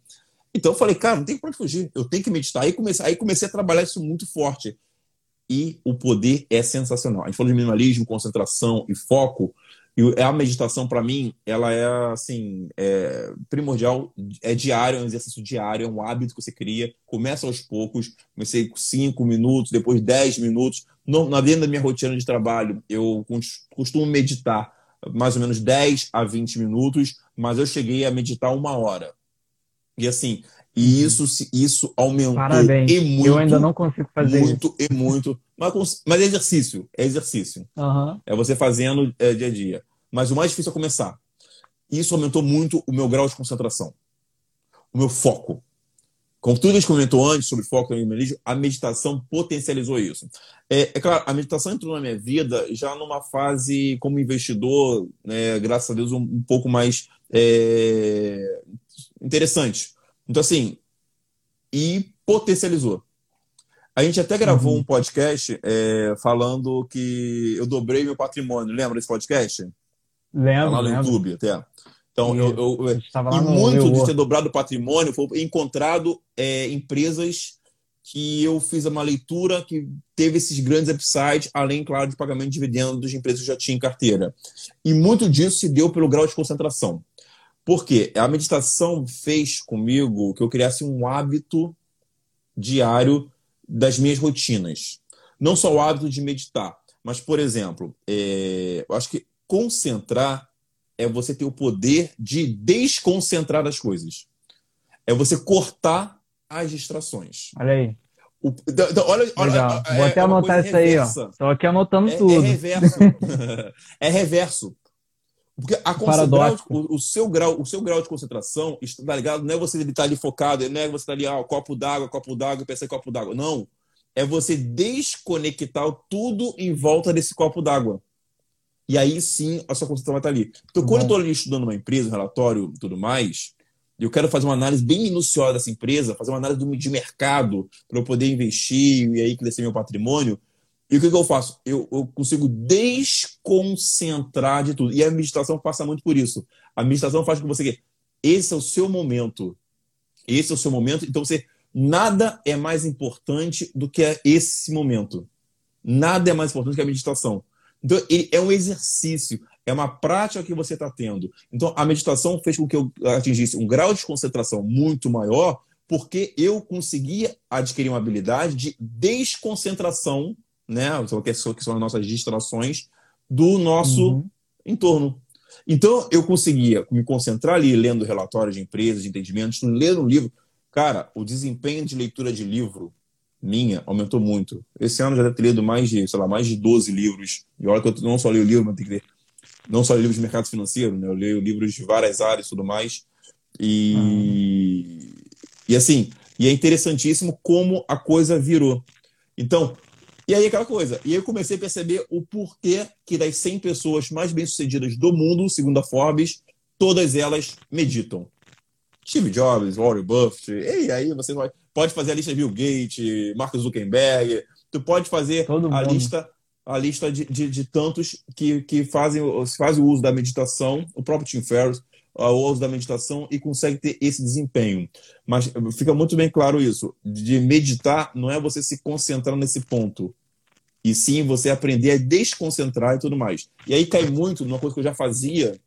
Speaker 2: Então eu falei, cara, não tem para fugir, eu tenho que meditar. Aí comecei, aí comecei a trabalhar isso muito forte. E o poder é sensacional. A gente falou de minimalismo, concentração e foco. E a meditação, para mim, ela é assim, é primordial, é diário, é um exercício diário, é um hábito que você cria. Começa aos poucos, comecei com 5 minutos, depois 10 minutos. No, na dentro da minha rotina de trabalho, eu costumo meditar mais ou menos 10 a 20 minutos, mas eu cheguei a meditar uma hora. E assim, e uhum. isso, isso aumentou
Speaker 1: Parabéns. e muito. Eu ainda não consigo fazer
Speaker 2: muito
Speaker 1: isso.
Speaker 2: e muito. Mas, mas é exercício, é exercício.
Speaker 1: Uhum.
Speaker 2: É você fazendo é, dia a dia. Mas o mais difícil é começar. Isso aumentou muito o meu grau de concentração, o meu foco. Como tudo a gente comentou antes sobre foco e minimalismo, a meditação potencializou isso. É, é, claro, a meditação entrou na minha vida já numa fase como investidor, né, graças a Deus, um, um pouco mais é, interessante. Então, assim, e potencializou. A gente até gravou uhum. um podcast é, falando que eu dobrei meu patrimônio. Lembra desse podcast?
Speaker 1: Lembro.
Speaker 2: Tá lá no
Speaker 1: lembro.
Speaker 2: YouTube até. Então, eu, eu, eu e muito de ter dobrado o patrimônio foi encontrado é, empresas que eu fiz uma leitura que teve esses grandes upsides, além, claro, de pagamento de dividendos de empresas que já tinha em carteira. E muito disso se deu pelo grau de concentração. Porque a meditação fez comigo que eu criasse um hábito diário das minhas rotinas. Não só o hábito de meditar, mas, por exemplo, é, eu acho que concentrar é você ter o poder de desconcentrar as coisas. É você cortar as distrações.
Speaker 1: Olha aí.
Speaker 2: O, olha, olha,
Speaker 1: Legal. É, Vou até é anotar isso reversa. aí, ó. Estou aqui anotando
Speaker 2: é,
Speaker 1: tudo. É
Speaker 2: reverso. é reverso. Porque a o, o, seu grau, o seu grau de concentração está ligado, não é você estar tá ali focado, não é você estar tá ali, ah, copo d'água, copo d'água, pensar em copo d'água. Não. É você desconectar tudo em volta desse copo d'água. E aí sim a sua concentração vai estar ali. Então, quando eu estou ali estudando uma empresa, um relatório e tudo mais, eu quero fazer uma análise bem minuciosa dessa empresa, fazer uma análise de mercado para eu poder investir e aí crescer meu patrimônio. E o que, que eu faço? Eu, eu, consigo desconcentrar de tudo. E a meditação passa muito por isso. A meditação faz com que você. Esse é o seu momento. Esse é o seu momento. Então você. Nada é mais importante do que esse momento. Nada é mais importante que a meditação. Então, é um exercício, é uma prática que você está tendo. Então, a meditação fez com que eu atingisse um grau de concentração muito maior, porque eu conseguia adquirir uma habilidade de desconcentração, né? Que são as nossas distrações do nosso uhum. entorno. Então, eu conseguia me concentrar ali, lendo relatórios de empresas, de entendimentos, lendo um livro. Cara, o desempenho de leitura de livro minha aumentou muito. Esse ano já deve ter lido mais de, sei lá, mais de 12 livros. E olha que eu não só leio livro, mas tem que ler. Não só livros de mercado financeiro, né? Eu leio livros de várias áreas e tudo mais. E, e assim, e é interessantíssimo como a coisa virou. Então, e aí aquela coisa. E aí eu comecei a perceber o porquê que das 100 pessoas mais bem-sucedidas do mundo, segundo a Forbes, todas elas meditam. Steve Jobs, Warren Buffett, e aí você vai pode fazer a lista de Bill Gates, Mark Zuckerberg, tu pode fazer a lista a lista de, de, de, tantos que, que fazem, fazem o uso da meditação, o próprio Tim Ferriss, o uso da meditação e consegue ter esse desempenho. Mas fica muito bem claro isso, de meditar não é você se concentrar nesse ponto, e sim você aprender a desconcentrar e tudo mais. E aí cai muito numa coisa que eu já fazia,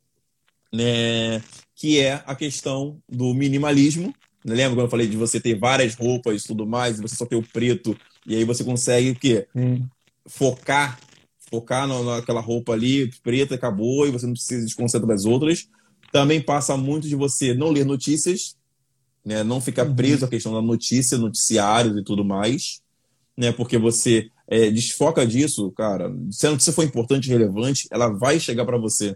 Speaker 2: né, que é a questão do minimalismo, Lembra quando eu falei de você ter várias roupas e tudo mais, e você só ter o preto, e aí você consegue o quê? Hum. Focar, focar naquela roupa ali, preta, acabou, e você não precisa desconcentrar das outras. Também passa muito de você não ler notícias, né? não ficar uhum. preso à questão da notícia, noticiários e tudo mais, né? porque você é, desfoca disso, cara. Se a notícia for importante e relevante, ela vai chegar para você.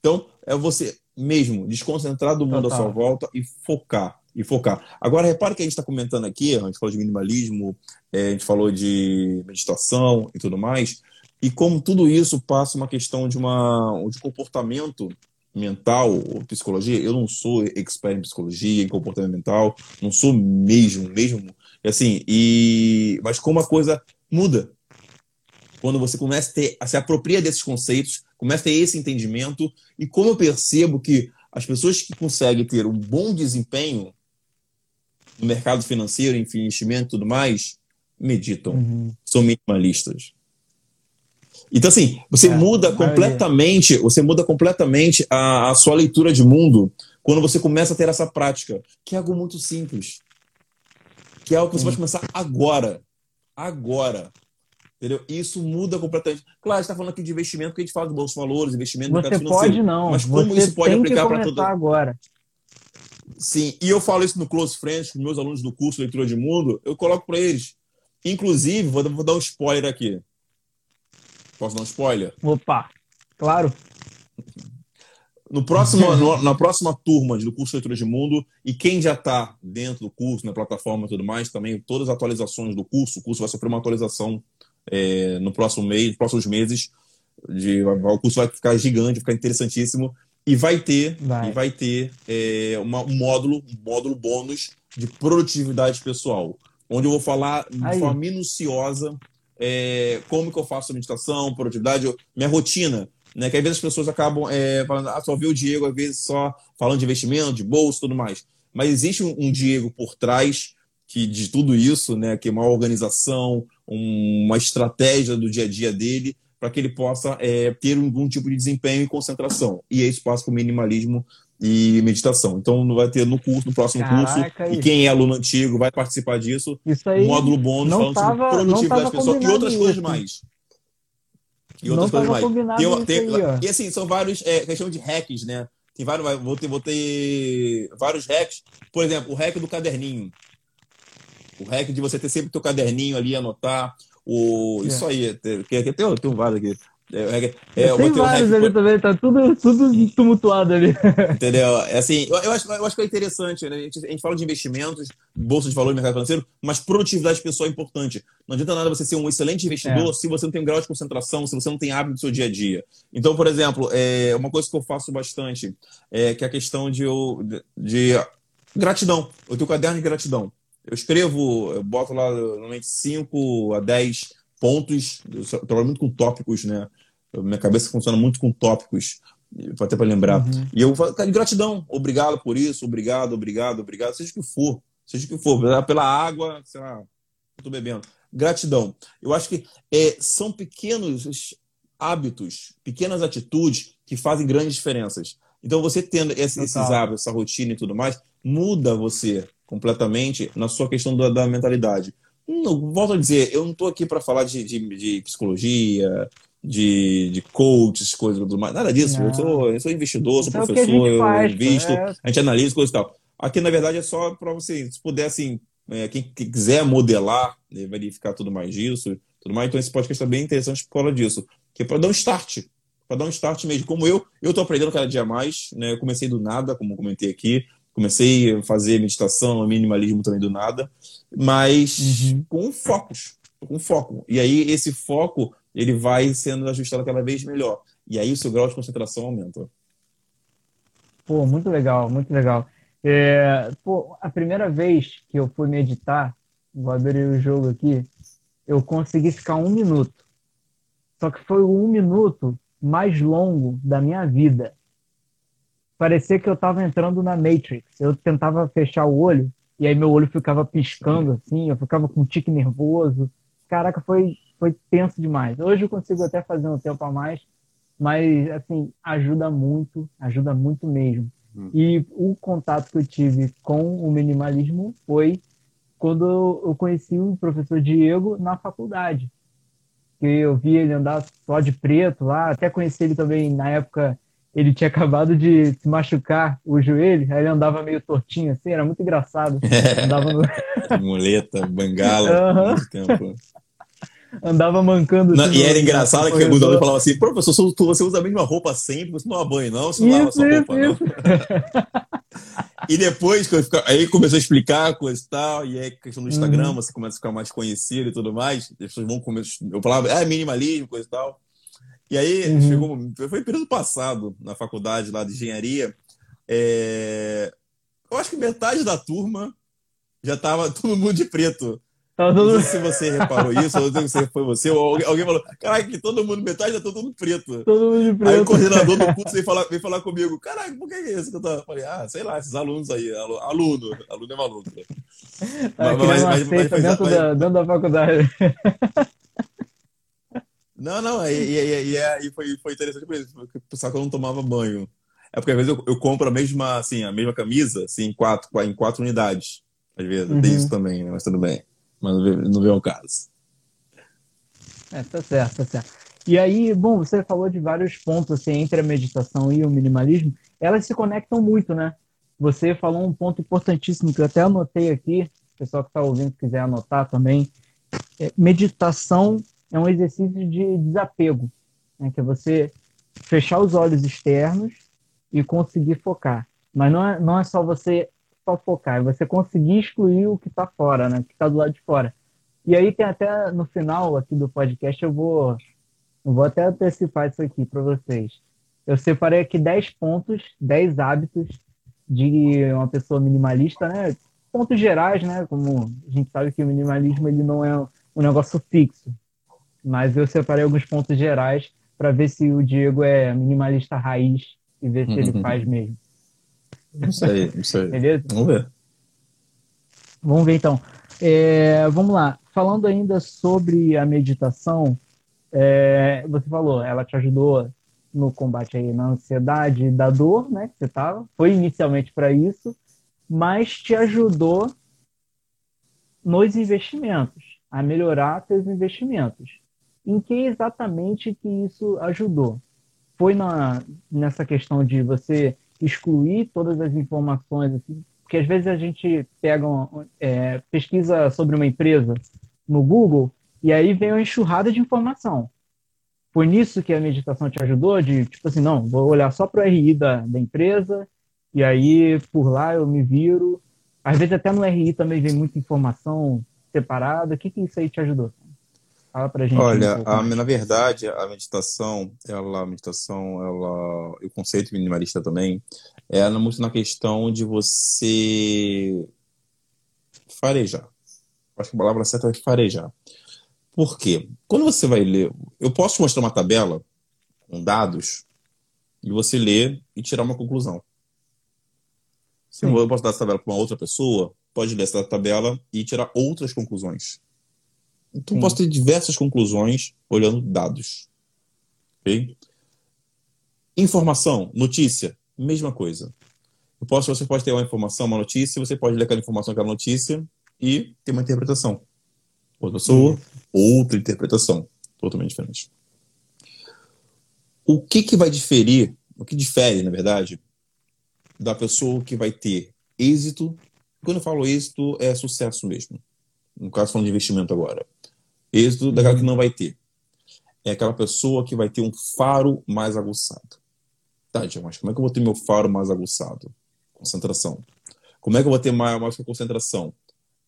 Speaker 2: Então, é você mesmo desconcentrar do mundo Total. à sua volta e focar. E focar. Agora, repare que a gente está comentando aqui, a gente falou de minimalismo, é, a gente falou de meditação e tudo mais, e como tudo isso passa uma questão de, uma, de comportamento mental ou psicologia, eu não sou expert em psicologia, em comportamento mental, não sou mesmo, mesmo, assim, e mas como a coisa muda quando você começa a, ter, a se apropria desses conceitos, começa a ter esse entendimento, e como eu percebo que as pessoas que conseguem ter um bom desempenho no mercado financeiro, em investimento e tudo mais, meditam, uhum. são minimalistas. Então, assim, você é, muda completamente, você muda completamente a, a, sua leitura de mundo quando você começa a ter essa prática, que é algo muito simples. Que é algo que você pode começar agora. Agora. Entendeu? Isso muda completamente. Claro, a gente está falando aqui de investimento, porque a gente fala de bolsos valores, investimento
Speaker 1: no mercado financeiro. Pode não.
Speaker 2: Mas como
Speaker 1: Você
Speaker 2: isso pode aplicar para
Speaker 1: todo agora.
Speaker 2: Sim, e eu falo isso no Close Friends, com meus alunos do curso Leitura de Mundo, eu coloco para eles. Inclusive, vou, vou dar um spoiler aqui. Posso dar um spoiler?
Speaker 1: Opa, claro.
Speaker 2: No próximo, no, na próxima turma do curso Leitura de Mundo, e quem já está dentro do curso, na plataforma e tudo mais, também todas as atualizações do curso, o curso vai sofrer uma atualização é, no próximo mês, nos próximos meses. De, o curso vai ficar gigante, vai ficar interessantíssimo. E vai ter, vai. E vai ter é, uma, um módulo, um módulo bônus de produtividade pessoal, onde eu vou falar de Aí. forma minuciosa é, como que eu faço meditação, produtividade, minha rotina. Né, que às vezes as pessoas acabam é, falando, ah, só viu o Diego, às vezes só falando de investimento, de bolsa tudo mais. Mas existe um, um Diego por trás que de tudo isso, né, que é uma organização, uma estratégia do dia a dia dele para que ele possa é, ter algum tipo de desempenho e concentração. E isso passa com minimalismo e meditação. Então vai ter no curso, no próximo Caraca, curso, e quem é aluno antigo vai participar disso.
Speaker 1: Isso aí
Speaker 2: um módulo bônus falando tava, sobre produtividade pessoal e outras coisas mais.
Speaker 1: E outras não coisas mais. Tem, tem, aí,
Speaker 2: e assim, são vários, é, questão de hacks, né? Tem vários, vou ter, vou ter vários hacks. Por exemplo, o hack do caderninho. O hack de você ter sempre teu caderninho ali, anotar. O... É. Isso aí, tem, tem, tem, tem vários aqui.
Speaker 1: É, é, é, Tem vários um ali também, tá tudo, tudo tumultuado ali.
Speaker 2: Entendeu? É assim, eu, eu, acho, eu acho que é interessante, né? A gente, a gente fala de investimentos, bolsa de valor mercado financeiro, mas produtividade pessoal é importante. Não adianta nada você ser um excelente investidor é. se você não tem um grau de concentração, se você não tem hábito do seu dia a dia. Então, por exemplo, é, uma coisa que eu faço bastante é que é a questão de, de, de gratidão. Eu tenho um caderno de gratidão. Eu escrevo, eu boto lá normalmente 5 a 10 pontos, eu trabalho muito com tópicos, né? Minha cabeça funciona muito com tópicos, até para lembrar. Uhum. E eu falo, cara, de gratidão, obrigado por isso, obrigado, obrigado, obrigado, seja o que for, seja o que for, pela água, sei lá, tô bebendo. Gratidão. Eu acho que é, são pequenos hábitos, pequenas atitudes que fazem grandes diferenças. Então, você tendo esses hábitos, essa rotina e tudo mais, muda você completamente na sua questão da, da mentalidade. Não, volto a dizer, eu não estou aqui para falar de, de, de, psicologia, de, de coaches, coisas tudo mais. Nada disso. Eu sou, eu sou investidor, sou Isso professor, é eu faz, invisto, é... a gente analisa coisas e tal. Aqui, na verdade, é só para você, se puder, assim, é, quem, quiser modelar, né, verificar tudo mais disso, tudo mais. Então, esse podcast é bem interessante por causa disso. Que é para dar um start. Para dar um start mesmo. Como eu, eu estou aprendendo cada dia mais, né? Eu comecei do nada, como comentei aqui. Comecei a fazer meditação, minimalismo também do nada, mas uhum. com focos, com foco. E aí esse foco ele vai sendo ajustado cada vez melhor. E aí o seu grau de concentração aumenta.
Speaker 1: Pô, muito legal, muito legal. É, pô, a primeira vez que eu fui meditar, vou abrir o jogo aqui, eu consegui ficar um minuto. Só que foi o um minuto mais longo da minha vida parecia que eu estava entrando na Matrix. Eu tentava fechar o olho e aí meu olho ficava piscando assim, eu ficava com um tique nervoso. Caraca, foi, foi tenso demais. Hoje eu consigo até fazer um tempo a mais, mas assim, ajuda muito, ajuda muito mesmo. Hum. E o contato que eu tive com o minimalismo foi quando eu conheci o professor Diego na faculdade. Que eu vi ele andar só de preto lá, até conheci ele também na época ele tinha acabado de se machucar o joelho, aí ele andava meio tortinho assim, era muito engraçado. Andava no...
Speaker 2: Muleta, bengala,
Speaker 1: tempo. Andava mancando.
Speaker 2: Não, e era engraçado que o Budão falava assim: professor, você usa a mesma roupa sempre, você não toma banho, não, você não lava sua roupa, isso. não. e depois que eu fico... aí começou a explicar coisa e tal, e aí questão do Instagram, uhum. você começa a ficar mais conhecido e tudo mais, as pessoas vão começar. Eu falava, é minimalismo, coisa e tal. E aí, uhum. chegou, foi período passado, na faculdade lá de engenharia. É, eu acho que metade da turma já tava todo mundo de preto. Tá não sei se você reparou isso, ou não sei se foi você, ou alguém, falou, caraca, que todo mundo, metade tá todo mundo preto.
Speaker 1: Todo mundo de preto.
Speaker 2: Aí o coordenador do curso veio falar, veio falar comigo, caraca, por que é isso que eu tava? Falei, ah, sei lá, esses alunos aí, aluno, aluno é maluco.
Speaker 1: Ah, mas, mas, mas, mas, dentro, da, dentro da faculdade.
Speaker 2: Não, não, e, e, e, e, foi, foi interessante por isso, porque que eu não tomava banho. É porque às vezes eu, eu compro a mesma, assim, a mesma camisa, assim, em quatro, em quatro unidades. Às vezes, uhum. tem isso também, né? Mas tudo bem. Mas não vê o caso.
Speaker 1: É, tá certo, tá certo. E aí, bom, você falou de vários pontos assim, entre a meditação e o minimalismo. Elas se conectam muito, né? Você falou um ponto importantíssimo que eu até anotei aqui, o pessoal que está ouvindo quiser anotar também. É, meditação é um exercício de desapego, né? que é você fechar os olhos externos e conseguir focar. Mas não é, não é só você só focar, é você conseguir excluir o que está fora, né? o que está do lado de fora. E aí tem até no final aqui do podcast, eu vou, eu vou até antecipar isso aqui para vocês. Eu separei aqui 10 pontos, 10 hábitos de uma pessoa minimalista, né? Pontos gerais, né? Como a gente sabe que o minimalismo ele não é um negócio fixo mas eu separei alguns pontos gerais para ver se o Diego é minimalista raiz e ver se ele faz mesmo.
Speaker 2: Não sei, não sei.
Speaker 1: Beleza?
Speaker 2: Vamos ver.
Speaker 1: Vamos ver então. É, vamos lá. Falando ainda sobre a meditação, é, você falou, ela te ajudou no combate aí na ansiedade da dor, né? Que você tava. Foi inicialmente para isso, mas te ajudou nos investimentos, a melhorar seus investimentos. Em que exatamente que isso ajudou? Foi na, nessa questão de você excluir todas as informações, assim, porque às vezes a gente pega uma, é, pesquisa sobre uma empresa no Google e aí vem uma enxurrada de informação. Foi nisso que a meditação te ajudou? De tipo assim, não, vou olhar só para o RI da, da empresa e aí por lá eu me viro. Às vezes até no RI também vem muita informação separada. O que, que isso aí te ajudou?
Speaker 2: Fala pra gente. Olha, um a, na verdade, a meditação, ela, a meditação, ela, o conceito minimalista também, é muito na questão de você farejar. Acho que a palavra certa é farejar. Por quê? Quando você vai ler, eu posso te mostrar uma tabela com dados e você ler e tirar uma conclusão. Se eu posso dar essa tabela para uma outra pessoa, pode ler essa tabela e tirar outras conclusões. Então, Sim. posso ter diversas conclusões olhando dados. Ok? Informação, notícia, mesma coisa. Eu posso, você pode ter uma informação, uma notícia, você pode ler aquela informação, aquela notícia e ter uma interpretação. Outra pessoa, outra interpretação. Totalmente diferente. O que, que vai diferir, o que difere, na verdade, da pessoa que vai ter êxito? Quando eu falo êxito, é sucesso mesmo. No caso, falando de investimento agora. Êxito daquela que não vai ter. É aquela pessoa que vai ter um faro mais aguçado. Tá, Diego, mas como é que eu vou ter meu faro mais aguçado? Concentração. Como é que eu vou ter mais, mais concentração?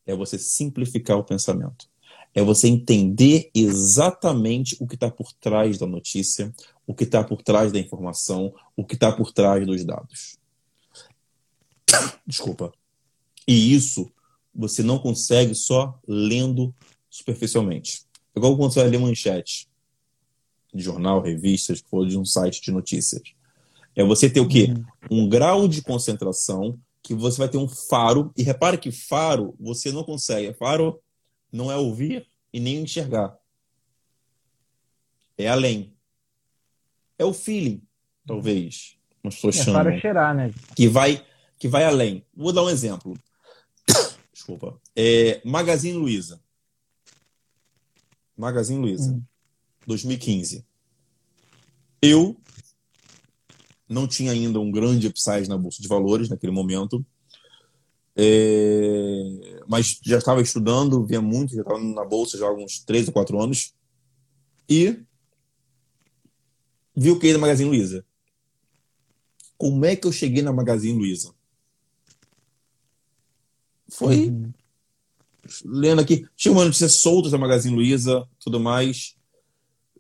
Speaker 2: É você simplificar o pensamento. É você entender exatamente o que está por trás da notícia, o que está por trás da informação, o que está por trás dos dados. Desculpa. E isso você não consegue só lendo superficialmente. Igual quando você vai ler manchete de jornal, revistas, for de um site de notícias. É você ter o quê? Uhum. Um grau de concentração que você vai ter um faro. E repare que faro você não consegue. Faro não é ouvir e nem enxergar. É além. É o feeling, talvez. As pessoas é chamam.
Speaker 1: cheirar, né?
Speaker 2: Que vai, que vai além. Vou dar um exemplo. Desculpa. É, Magazine Luiza. Magazine Luiza, hum. 2015. Eu não tinha ainda um grande upside na bolsa de valores naquele momento, é... mas já estava estudando, via muito, já estava na bolsa já há uns 3 ou 4 anos, e vi o que da Magazine Luiza. Como é que eu cheguei na Magazine Luiza? Foi uhum lendo aqui, tinha uma notícia solta da Magazine Luiza, tudo mais,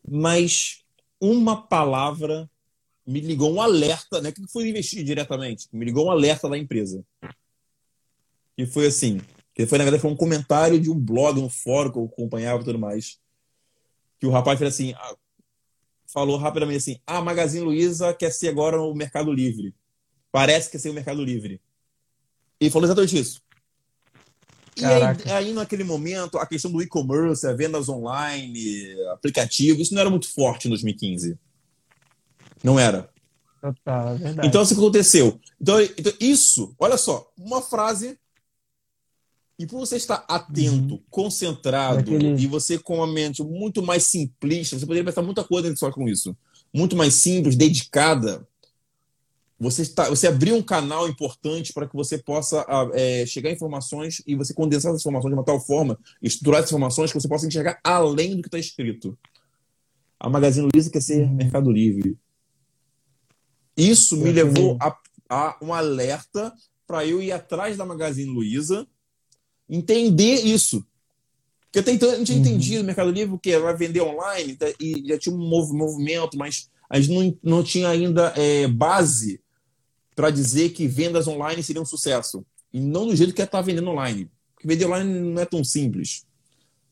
Speaker 2: mas uma palavra me ligou um alerta, né? Que foi investir diretamente, me ligou um alerta da empresa. E foi assim, que foi na verdade foi um comentário de um blog, um fórum que eu acompanhava e tudo mais, que o rapaz fez assim, ah, falou rapidamente assim: "Ah, a Magazine Luiza quer ser agora o Mercado Livre. Parece que quer ser o Mercado Livre." E falou exatamente isso. E aí, aí, naquele momento, a questão do e-commerce, vendas online, aplicativo, isso não era muito forte em 2015. Não era.
Speaker 1: Total, é verdade.
Speaker 2: Então, isso que aconteceu. Então, então, isso, olha só, uma frase. E por você estar atento, uhum. concentrado, Daquele... e você com uma mente muito mais simplista, você poderia pensar muita coisa só com isso. Muito mais simples, dedicada você, está, você abriu um canal importante para que você possa é, chegar a informações e você condensar essas informações de uma tal forma, estruturar essas informações que você possa enxergar além do que está escrito. A Magazine Luiza quer ser uhum. Mercado Livre. Isso me levou a, a um alerta para eu ir atrás da Magazine Luiza, entender isso. Porque até então a gente tinha uhum. entendido o Mercado Livre que vai vender online e já tinha um movimento, mas a gente não, não tinha ainda é, base para dizer que vendas online seriam um sucesso. E não do jeito que é estar tá vendendo online. Porque vender online não é tão simples.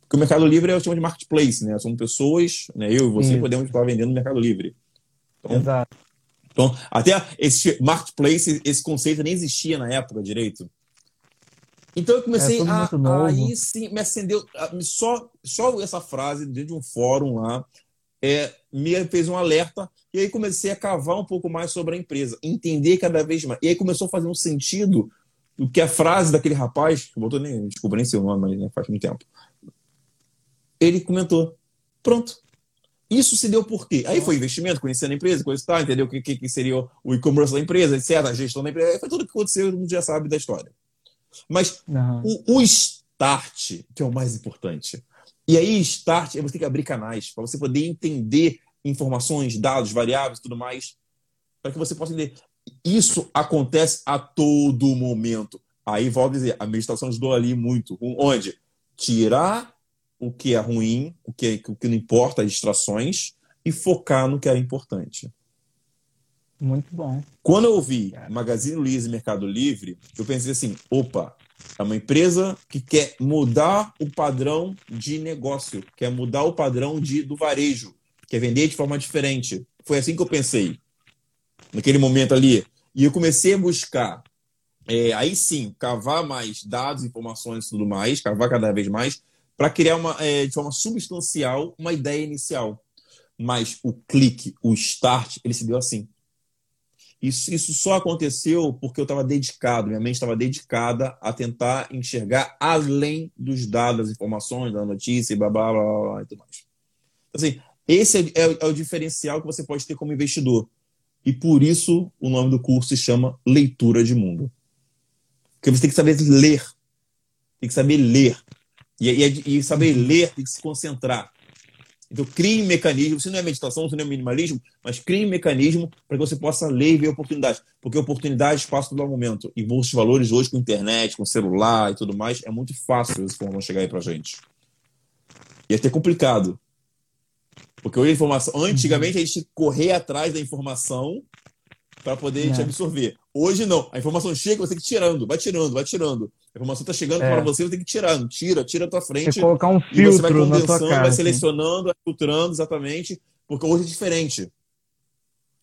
Speaker 2: Porque o Mercado Livre é o chama de marketplace, né? São pessoas, né? eu e você podemos estar vendendo no Mercado Livre. Então, Exato. Então, até esse marketplace, esse conceito nem existia na época direito. Então eu comecei é a. Aí sim, me acendeu. Só, só essa frase dentro de um fórum lá é, me fez um alerta e aí comecei a cavar um pouco mais sobre a empresa, entender cada vez mais. E aí começou a fazer um sentido o que a frase daquele rapaz, que botou nem, desculpa nem seu nome, mas né, faz muito tempo. Ele comentou: pronto. Isso se deu por quê? Aí foi investimento, conhecendo a empresa, coisa tal, entendeu o que, que, seria o e-commerce da empresa, etc., a gestão da empresa. Foi tudo o que aconteceu, todo mundo já sabe da história. Mas uhum. o, o start, que é o mais importante, e aí, start é você ter que abrir canais para você poder entender informações, dados, variáveis tudo mais, para que você possa entender. Isso acontece a todo momento. Aí, volto a dizer, a meditação ajudou ali muito. Onde? Tirar o que é ruim, o que, é, o que não importa, as distrações, e focar no que é importante.
Speaker 1: Muito bom.
Speaker 2: Quando eu ouvi Magazine Luiza e Mercado Livre, eu pensei assim: opa, é uma empresa que quer mudar o padrão de negócio, quer mudar o padrão de, do varejo, quer vender de forma diferente. Foi assim que eu pensei, naquele momento ali. E eu comecei a buscar, é, aí sim, cavar mais dados, informações e tudo mais, cavar cada vez mais, para criar uma, é, de forma substancial uma ideia inicial. Mas o clique, o start, ele se deu assim. Isso, isso só aconteceu porque eu estava dedicado, minha mente estava dedicada a tentar enxergar além dos dados, das informações, da notícia, blá, blá, blá, blá e tudo mais. Então, assim, esse é, é, é o diferencial que você pode ter como investidor. E por isso o nome do curso se chama Leitura de Mundo. Porque você tem que saber ler. Tem que saber ler. E, e, e saber ler tem que se concentrar. Então, crie mecanismo. Se não é meditação, se não é minimalismo, mas crie mecanismo para que você possa ler e ver oportunidades. Porque oportunidades passam todo momento. E bolsas de valores hoje com internet, com celular e tudo mais, é muito fácil as informações chegar aí para gente. E é até complicado. Porque hoje a informação. Antigamente a gente correr atrás da informação para poder é. te absorver. Hoje não. A informação chega, você tem que ir tirando, vai tirando, vai tirando. A informação está chegando é. para você, você tem que ir tirando. Tira, tira a tua frente. Você
Speaker 1: colocar um filtro você vai condensando, cara,
Speaker 2: vai selecionando, vai filtrando exatamente, porque hoje é diferente.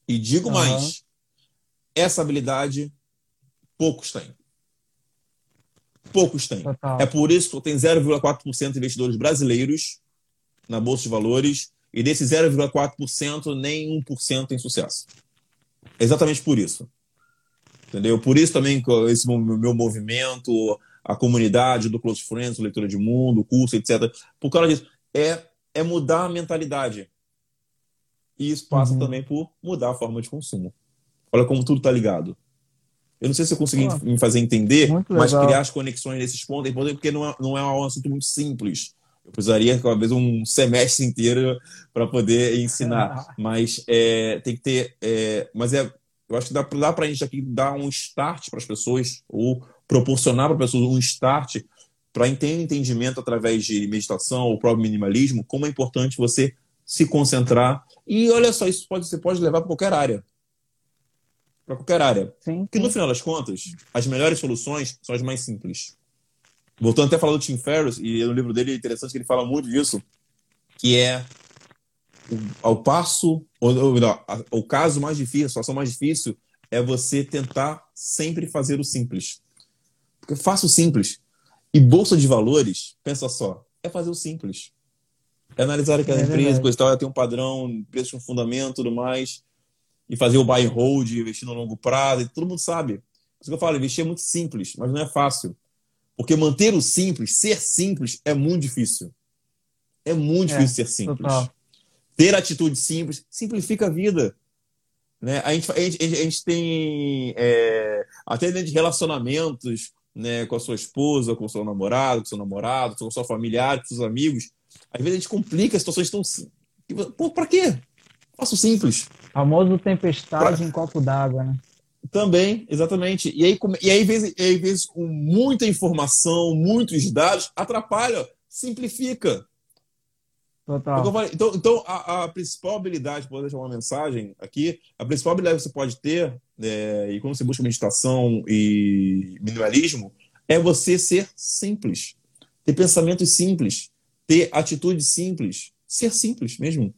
Speaker 2: E digo uhum. mais, essa habilidade poucos têm. Poucos têm. Total. É por isso que tem 0,4% de investidores brasileiros na Bolsa de Valores e desses 0,4%, nem 1% tem sucesso. É exatamente por isso. Entendeu? Por isso também esse meu movimento, a comunidade do Close Friends, leitura de mundo, curso, etc. Por causa disso, é, é mudar a mentalidade. E isso passa uhum. também por mudar a forma de consumo. Olha como tudo está ligado. Eu não sei se eu consegui ah, me fazer entender, mas criar as conexões nesses pontos é importante porque não é, não é um assunto muito simples. Eu precisaria, talvez, um semestre inteiro para poder ensinar. Mas é, tem que ter. É, mas é, eu acho que dá, dá para a gente aqui dar um start para as pessoas, ou proporcionar para as pessoas um start para ter entendimento através de meditação ou próprio minimalismo, como é importante você se concentrar. E olha só, isso pode, você pode levar para qualquer área. Para qualquer área. Sim, Porque no final das contas, as melhores soluções são as mais simples. Voltando até a falar do Tim Ferriss, e no livro dele é interessante que ele fala muito disso, que é ao passo, ou, ou não, o caso mais difícil, a situação mais difícil é você tentar sempre fazer o simples. Porque faça o simples. E bolsa de valores, pensa só, é fazer o simples. É analisar aquela é empresa, coisa tal, tem um padrão, preço com fundamento tudo mais, e fazer o buy and hold, investir no longo prazo, e todo mundo sabe. Por isso que eu falo, investir é muito simples, mas não é fácil. Porque manter o simples, ser simples, é muito difícil. É muito é, difícil ser simples. Total ter atitude simples, simplifica a vida. Né? A, gente, a, gente, a gente tem, é, até dentro de relacionamentos né, com a sua esposa, com o seu namorado, com o seu namorado, com a sua familiar, com seus amigos, às vezes a gente complica situações tão simples. Pô, pra quê? Faço simples.
Speaker 1: Famoso tempestade pra... em copo d'água, né?
Speaker 2: Também, exatamente. E aí, e aí, às vezes, às vezes, com muita informação, muitos dados, atrapalha, simplifica.
Speaker 1: Total.
Speaker 2: Falei, então, então a, a, principal habilidade, vou deixar uma mensagem aqui, a principal habilidade que você pode ter, é, e quando você busca meditação e minimalismo, é você ser simples. Ter pensamentos simples, ter atitudes simples, ser simples mesmo.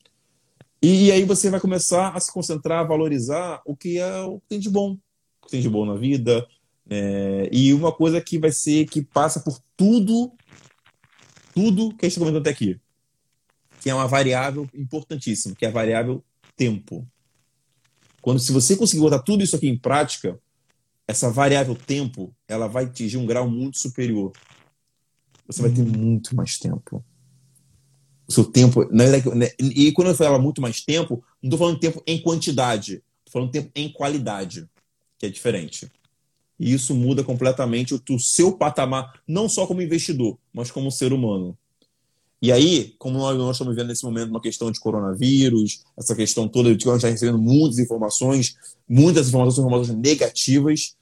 Speaker 2: E, aí você vai começar a se concentrar, a valorizar o que é o que tem de bom, o que tem de bom na vida. É, e uma coisa que vai ser que passa por tudo, tudo que a gente está até aqui que é uma variável importantíssima, que é a variável tempo. Quando se você conseguir botar tudo isso aqui em prática, essa variável tempo, ela vai atingir um grau muito superior. Você vai ter uhum. muito mais tempo. O seu tempo, na verdade, né, e quando eu falo muito mais tempo, não estou falando tempo em quantidade, estou falando tempo em qualidade, que é diferente. E isso muda completamente o seu patamar, não só como investidor, mas como ser humano. E aí, como nós, nós estamos vivendo nesse momento uma questão de coronavírus, essa questão toda de que a gente está recebendo muitas informações, muitas informações informações negativas,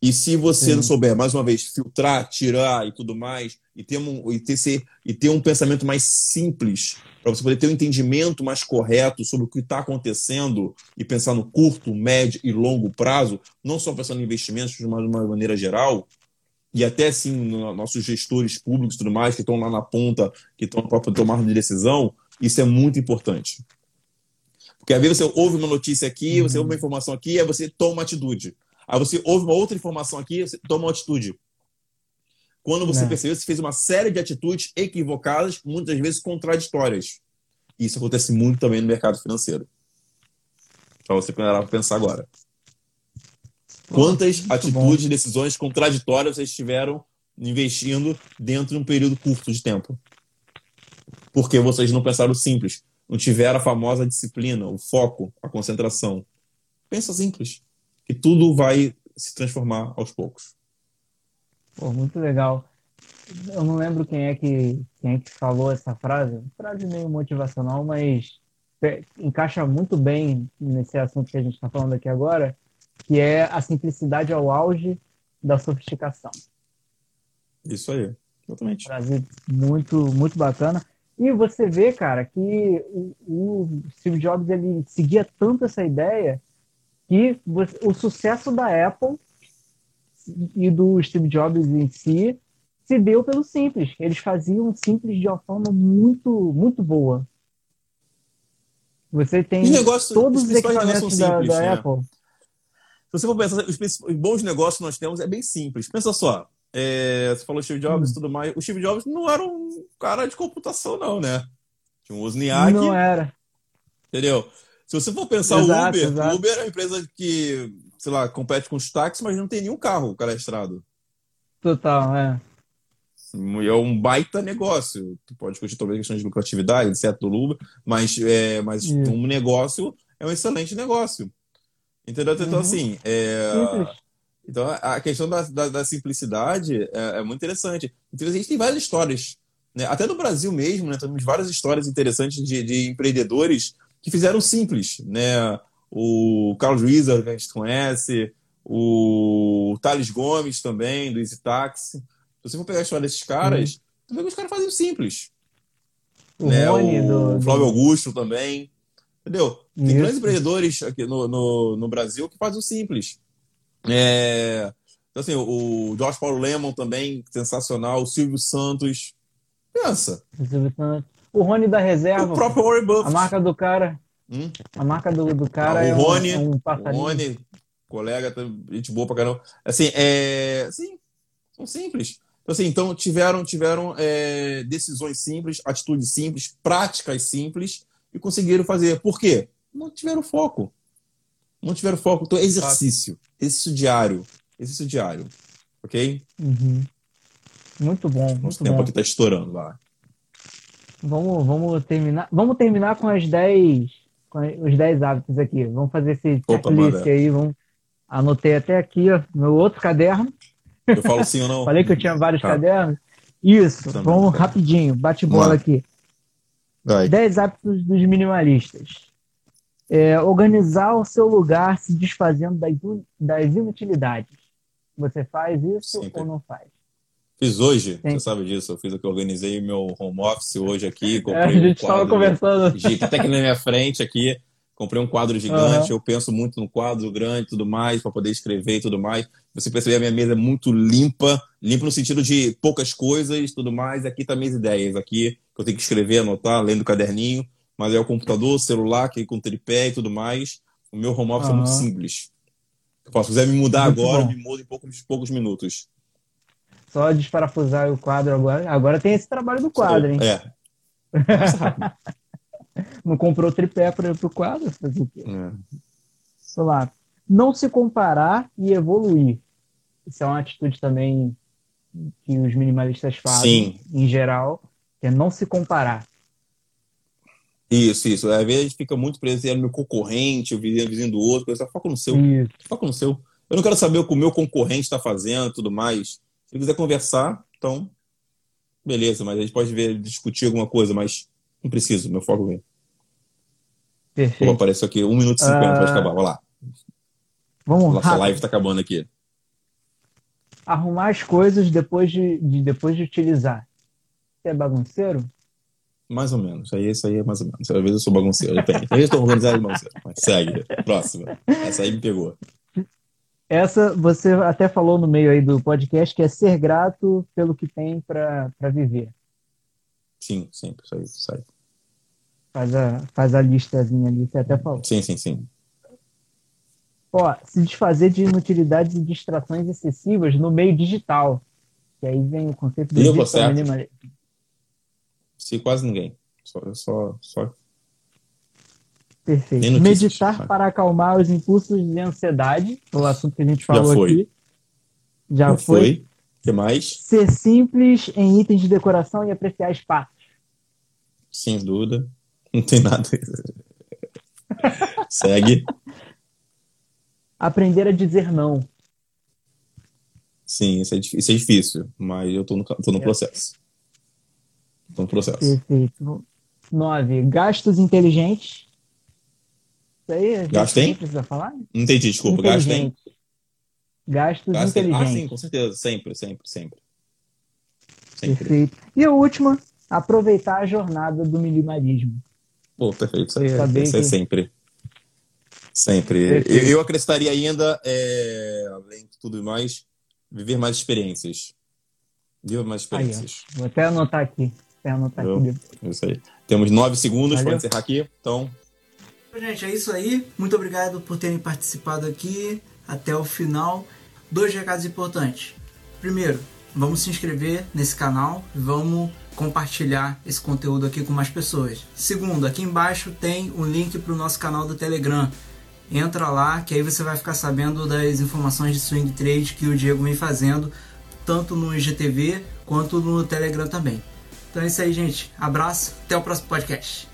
Speaker 2: e se você Sim. não souber, mais uma vez, filtrar, tirar e tudo mais, e ter um, e ter, ser, e ter um pensamento mais simples, para você poder ter um entendimento mais correto sobre o que está acontecendo e pensar no curto, médio e longo prazo, não só pensando em investimentos uma, de uma maneira geral, e até sim no, nossos gestores públicos e tudo mais, que estão lá na ponta, que estão para tomar de decisão, isso é muito importante. Porque às vezes você ouve uma notícia aqui, uhum. você ouve uma informação aqui, aí você toma uma atitude. Aí você ouve uma outra informação aqui, você toma uma atitude. Quando você é. percebeu, você fez uma série de atitudes equivocadas, muitas vezes contraditórias. E isso acontece muito também no mercado financeiro. Para você pensar agora. Quantas atitudes e decisões contraditórias vocês estiveram investindo dentro de um período curto de tempo? Porque vocês não pensaram simples, não tiveram a famosa disciplina, o foco, a concentração. Pensa simples, que tudo vai se transformar aos poucos.
Speaker 1: Pô, muito legal. Eu não lembro quem é que quem é que falou essa frase, frase meio motivacional, mas encaixa muito bem nesse assunto que a gente está falando aqui agora, que é a simplicidade ao auge da sofisticação.
Speaker 2: Isso aí, exatamente.
Speaker 1: Frase muito, muito bacana. E você vê, cara, que o, o Steve Jobs ele seguia tanto essa ideia que o sucesso da Apple e do Steve Jobs em si se deu pelo simples. Eles faziam simples de uma forma muito, muito boa. Você tem negócio, todos os equipamentos da, simples, da né? Apple.
Speaker 2: Se você for pensar, os bons negócios que nós temos é bem simples. Pensa só, é, você falou Steve Jobs e hum. tudo mais. O Steve Jobs não era um cara de computação, não, né? Tinha um Wozniak.
Speaker 1: Não era.
Speaker 2: Entendeu? Se você for pensar exato, o Uber, exato. o Uber é uma empresa que, sei lá, compete com os táxis, mas não tem nenhum carro cadastrado.
Speaker 1: Total, é.
Speaker 2: É um baita negócio. Tu pode discutir talvez questões de lucratividade, etc. do Uber, mas, é, mas um negócio é um excelente negócio. Entendeu? Então, uhum. assim, é, então a questão da, da, da simplicidade é, é, muito interessante. Então, a gente tem várias histórias, né? até no Brasil mesmo, né? temos várias histórias interessantes de, de empreendedores que fizeram simples, né? O Carlos Wieser, que a gente conhece, o Thales Gomes também, do Easy Taxi. Se você for pegar a história desses caras, uhum. você vê que os caras fazem simples. O, né? Rony, o do, Flávio Augusto também. Entendeu? Tem Isso. grandes empreendedores aqui no, no, no, Brasil que fazem o simples. É... Então, assim, o Jorge Paulo Lemon também, sensacional. O Silvio Santos. Pensa.
Speaker 1: O Silvio Santos. O Rony da reserva.
Speaker 2: O próprio Warren Buffett.
Speaker 1: A marca do cara. Hum? A marca do, do cara ah,
Speaker 2: o é Rony, um, um O Rony, colega, gente boa pra caramba. Assim, é... Sim, são simples. Então, assim, então tiveram, tiveram é, decisões simples, atitudes simples, práticas simples e conseguiram fazer. Por quê? Não tiveram foco. Não tiveram foco. Então, exercício. Exercício diário. Exercício diário. Ok?
Speaker 1: Uhum. Muito bom. Muito Nosso
Speaker 2: tempo
Speaker 1: bom.
Speaker 2: aqui está estourando lá.
Speaker 1: Vamos, vamos terminar. Vamos terminar com as 10 com os 10 hábitos aqui. Vamos fazer esse checklist aí. Vamos... Anotei até aqui, ó, meu outro caderno.
Speaker 2: Eu falo sim ou não?
Speaker 1: Falei que eu tinha vários tá. cadernos. Isso, Também, vamos cara. rapidinho, bate bola aqui. Vai. 10 hábitos dos minimalistas. É, organizar o seu lugar se desfazendo das, das inutilidades. Você faz isso Sempre. ou não faz?
Speaker 2: Fiz hoje, Sim. você sabe disso. Eu fiz o que organizei meu home office hoje aqui.
Speaker 1: Comprei é, a gente estava um conversando.
Speaker 2: De, até aqui na minha frente aqui. Comprei um quadro gigante. Uhum. Eu penso muito no quadro grande e tudo mais, para poder escrever e tudo mais. Você percebeu, a minha mesa é muito limpa. Limpa no sentido de poucas coisas tudo mais. Aqui tá minhas ideias. Aqui que eu tenho que escrever, anotar, lendo o caderninho. Mas é o computador, celular, que com tripé e tudo mais. O meu home office uhum. é muito simples. Eu posso, quiser me mudar muito agora, bom. me mudo em poucos, poucos minutos.
Speaker 1: Só desparafusar o quadro agora. Agora tem esse trabalho do quadro, hein?
Speaker 2: É.
Speaker 1: Não comprou tripé para o quadro? Fazer o quê? É. Vamos lá. Não se comparar e evoluir. Isso é uma atitude também que os minimalistas fazem, Sim. em geral, que é não se comparar.
Speaker 2: Isso, isso. Às vezes a gente fica muito preso no meu concorrente, o vizinho, vizinho do outro, coisa, foca no seu. Isso. Foca no seu. Eu não quero saber o que o meu concorrente está fazendo tudo mais. Se quiser conversar, então beleza, mas a gente pode ver, discutir alguma coisa, mas não preciso, meu foco vem.
Speaker 1: Perfeito.
Speaker 2: apareceu aqui, 1 minuto e 50, uh... pode acabar, vai lá.
Speaker 1: Vamos lá.
Speaker 2: Nossa live tá acabando aqui.
Speaker 1: Arrumar as coisas depois de, de depois de utilizar. Você é bagunceiro?
Speaker 2: Mais ou menos. Aí, isso aí é mais ou menos. Às vezes eu sou bagunceiro, depende. Às vezes estou organizado bagunceiro. Mas segue. Próxima. Essa aí me pegou.
Speaker 1: Essa você até falou no meio aí do podcast que é ser grato pelo que tem para viver.
Speaker 2: Sim, sempre. Isso aí, isso aí.
Speaker 1: Faz a, faz a listazinha ali, você até falou.
Speaker 2: Sim, sim, sim.
Speaker 1: Ó, se desfazer de inutilidades e distrações excessivas no meio digital. Que aí vem o conceito do digital
Speaker 2: minimalismo. Se quase ninguém. Só, só, só...
Speaker 1: Perfeito. Meditar para acalmar os impulsos de ansiedade, o assunto que a gente falou Já aqui.
Speaker 2: Já, Já foi. foi. O que mais?
Speaker 1: Ser simples em itens de decoração e apreciar espaços.
Speaker 2: Sem dúvida. Não tem nada. Segue.
Speaker 1: Aprender a dizer não.
Speaker 2: Sim, isso é, isso é difícil, mas eu tô no, tô no é. processo. No processo.
Speaker 1: Perfeito. Nove, gastos inteligentes. Isso aí, a
Speaker 2: gente
Speaker 1: precisa falar?
Speaker 2: Não entendi, desculpa. Gasto tem?
Speaker 1: Gastos Gasto inteligentes. Ah,
Speaker 2: sim, com certeza. Sempre, sempre, sempre. sempre.
Speaker 1: Perfeito. E a última, aproveitar a jornada do minimalismo.
Speaker 2: Pô, perfeito. Isso aí, é, isso é sempre. Sempre. Eu, eu, acrescentaria ainda, é, além de tudo mais, viver mais experiências. Viver mais experiências.
Speaker 1: Aí, Vou até anotar aqui. Eu, aqui.
Speaker 2: Isso aí. Temos nove segundos para encerrar aqui. Então.
Speaker 1: Gente, é isso aí. Muito obrigado por terem participado aqui até o final. Dois recados importantes. Primeiro, vamos se inscrever nesse canal. Vamos compartilhar esse conteúdo aqui com mais pessoas. Segundo, aqui embaixo tem um link para o nosso canal do Telegram. Entra lá que aí você vai ficar sabendo das informações de swing trade que o Diego vem fazendo, tanto no IGTV quanto no Telegram também. Então é isso aí, gente. Abraço, até o próximo podcast.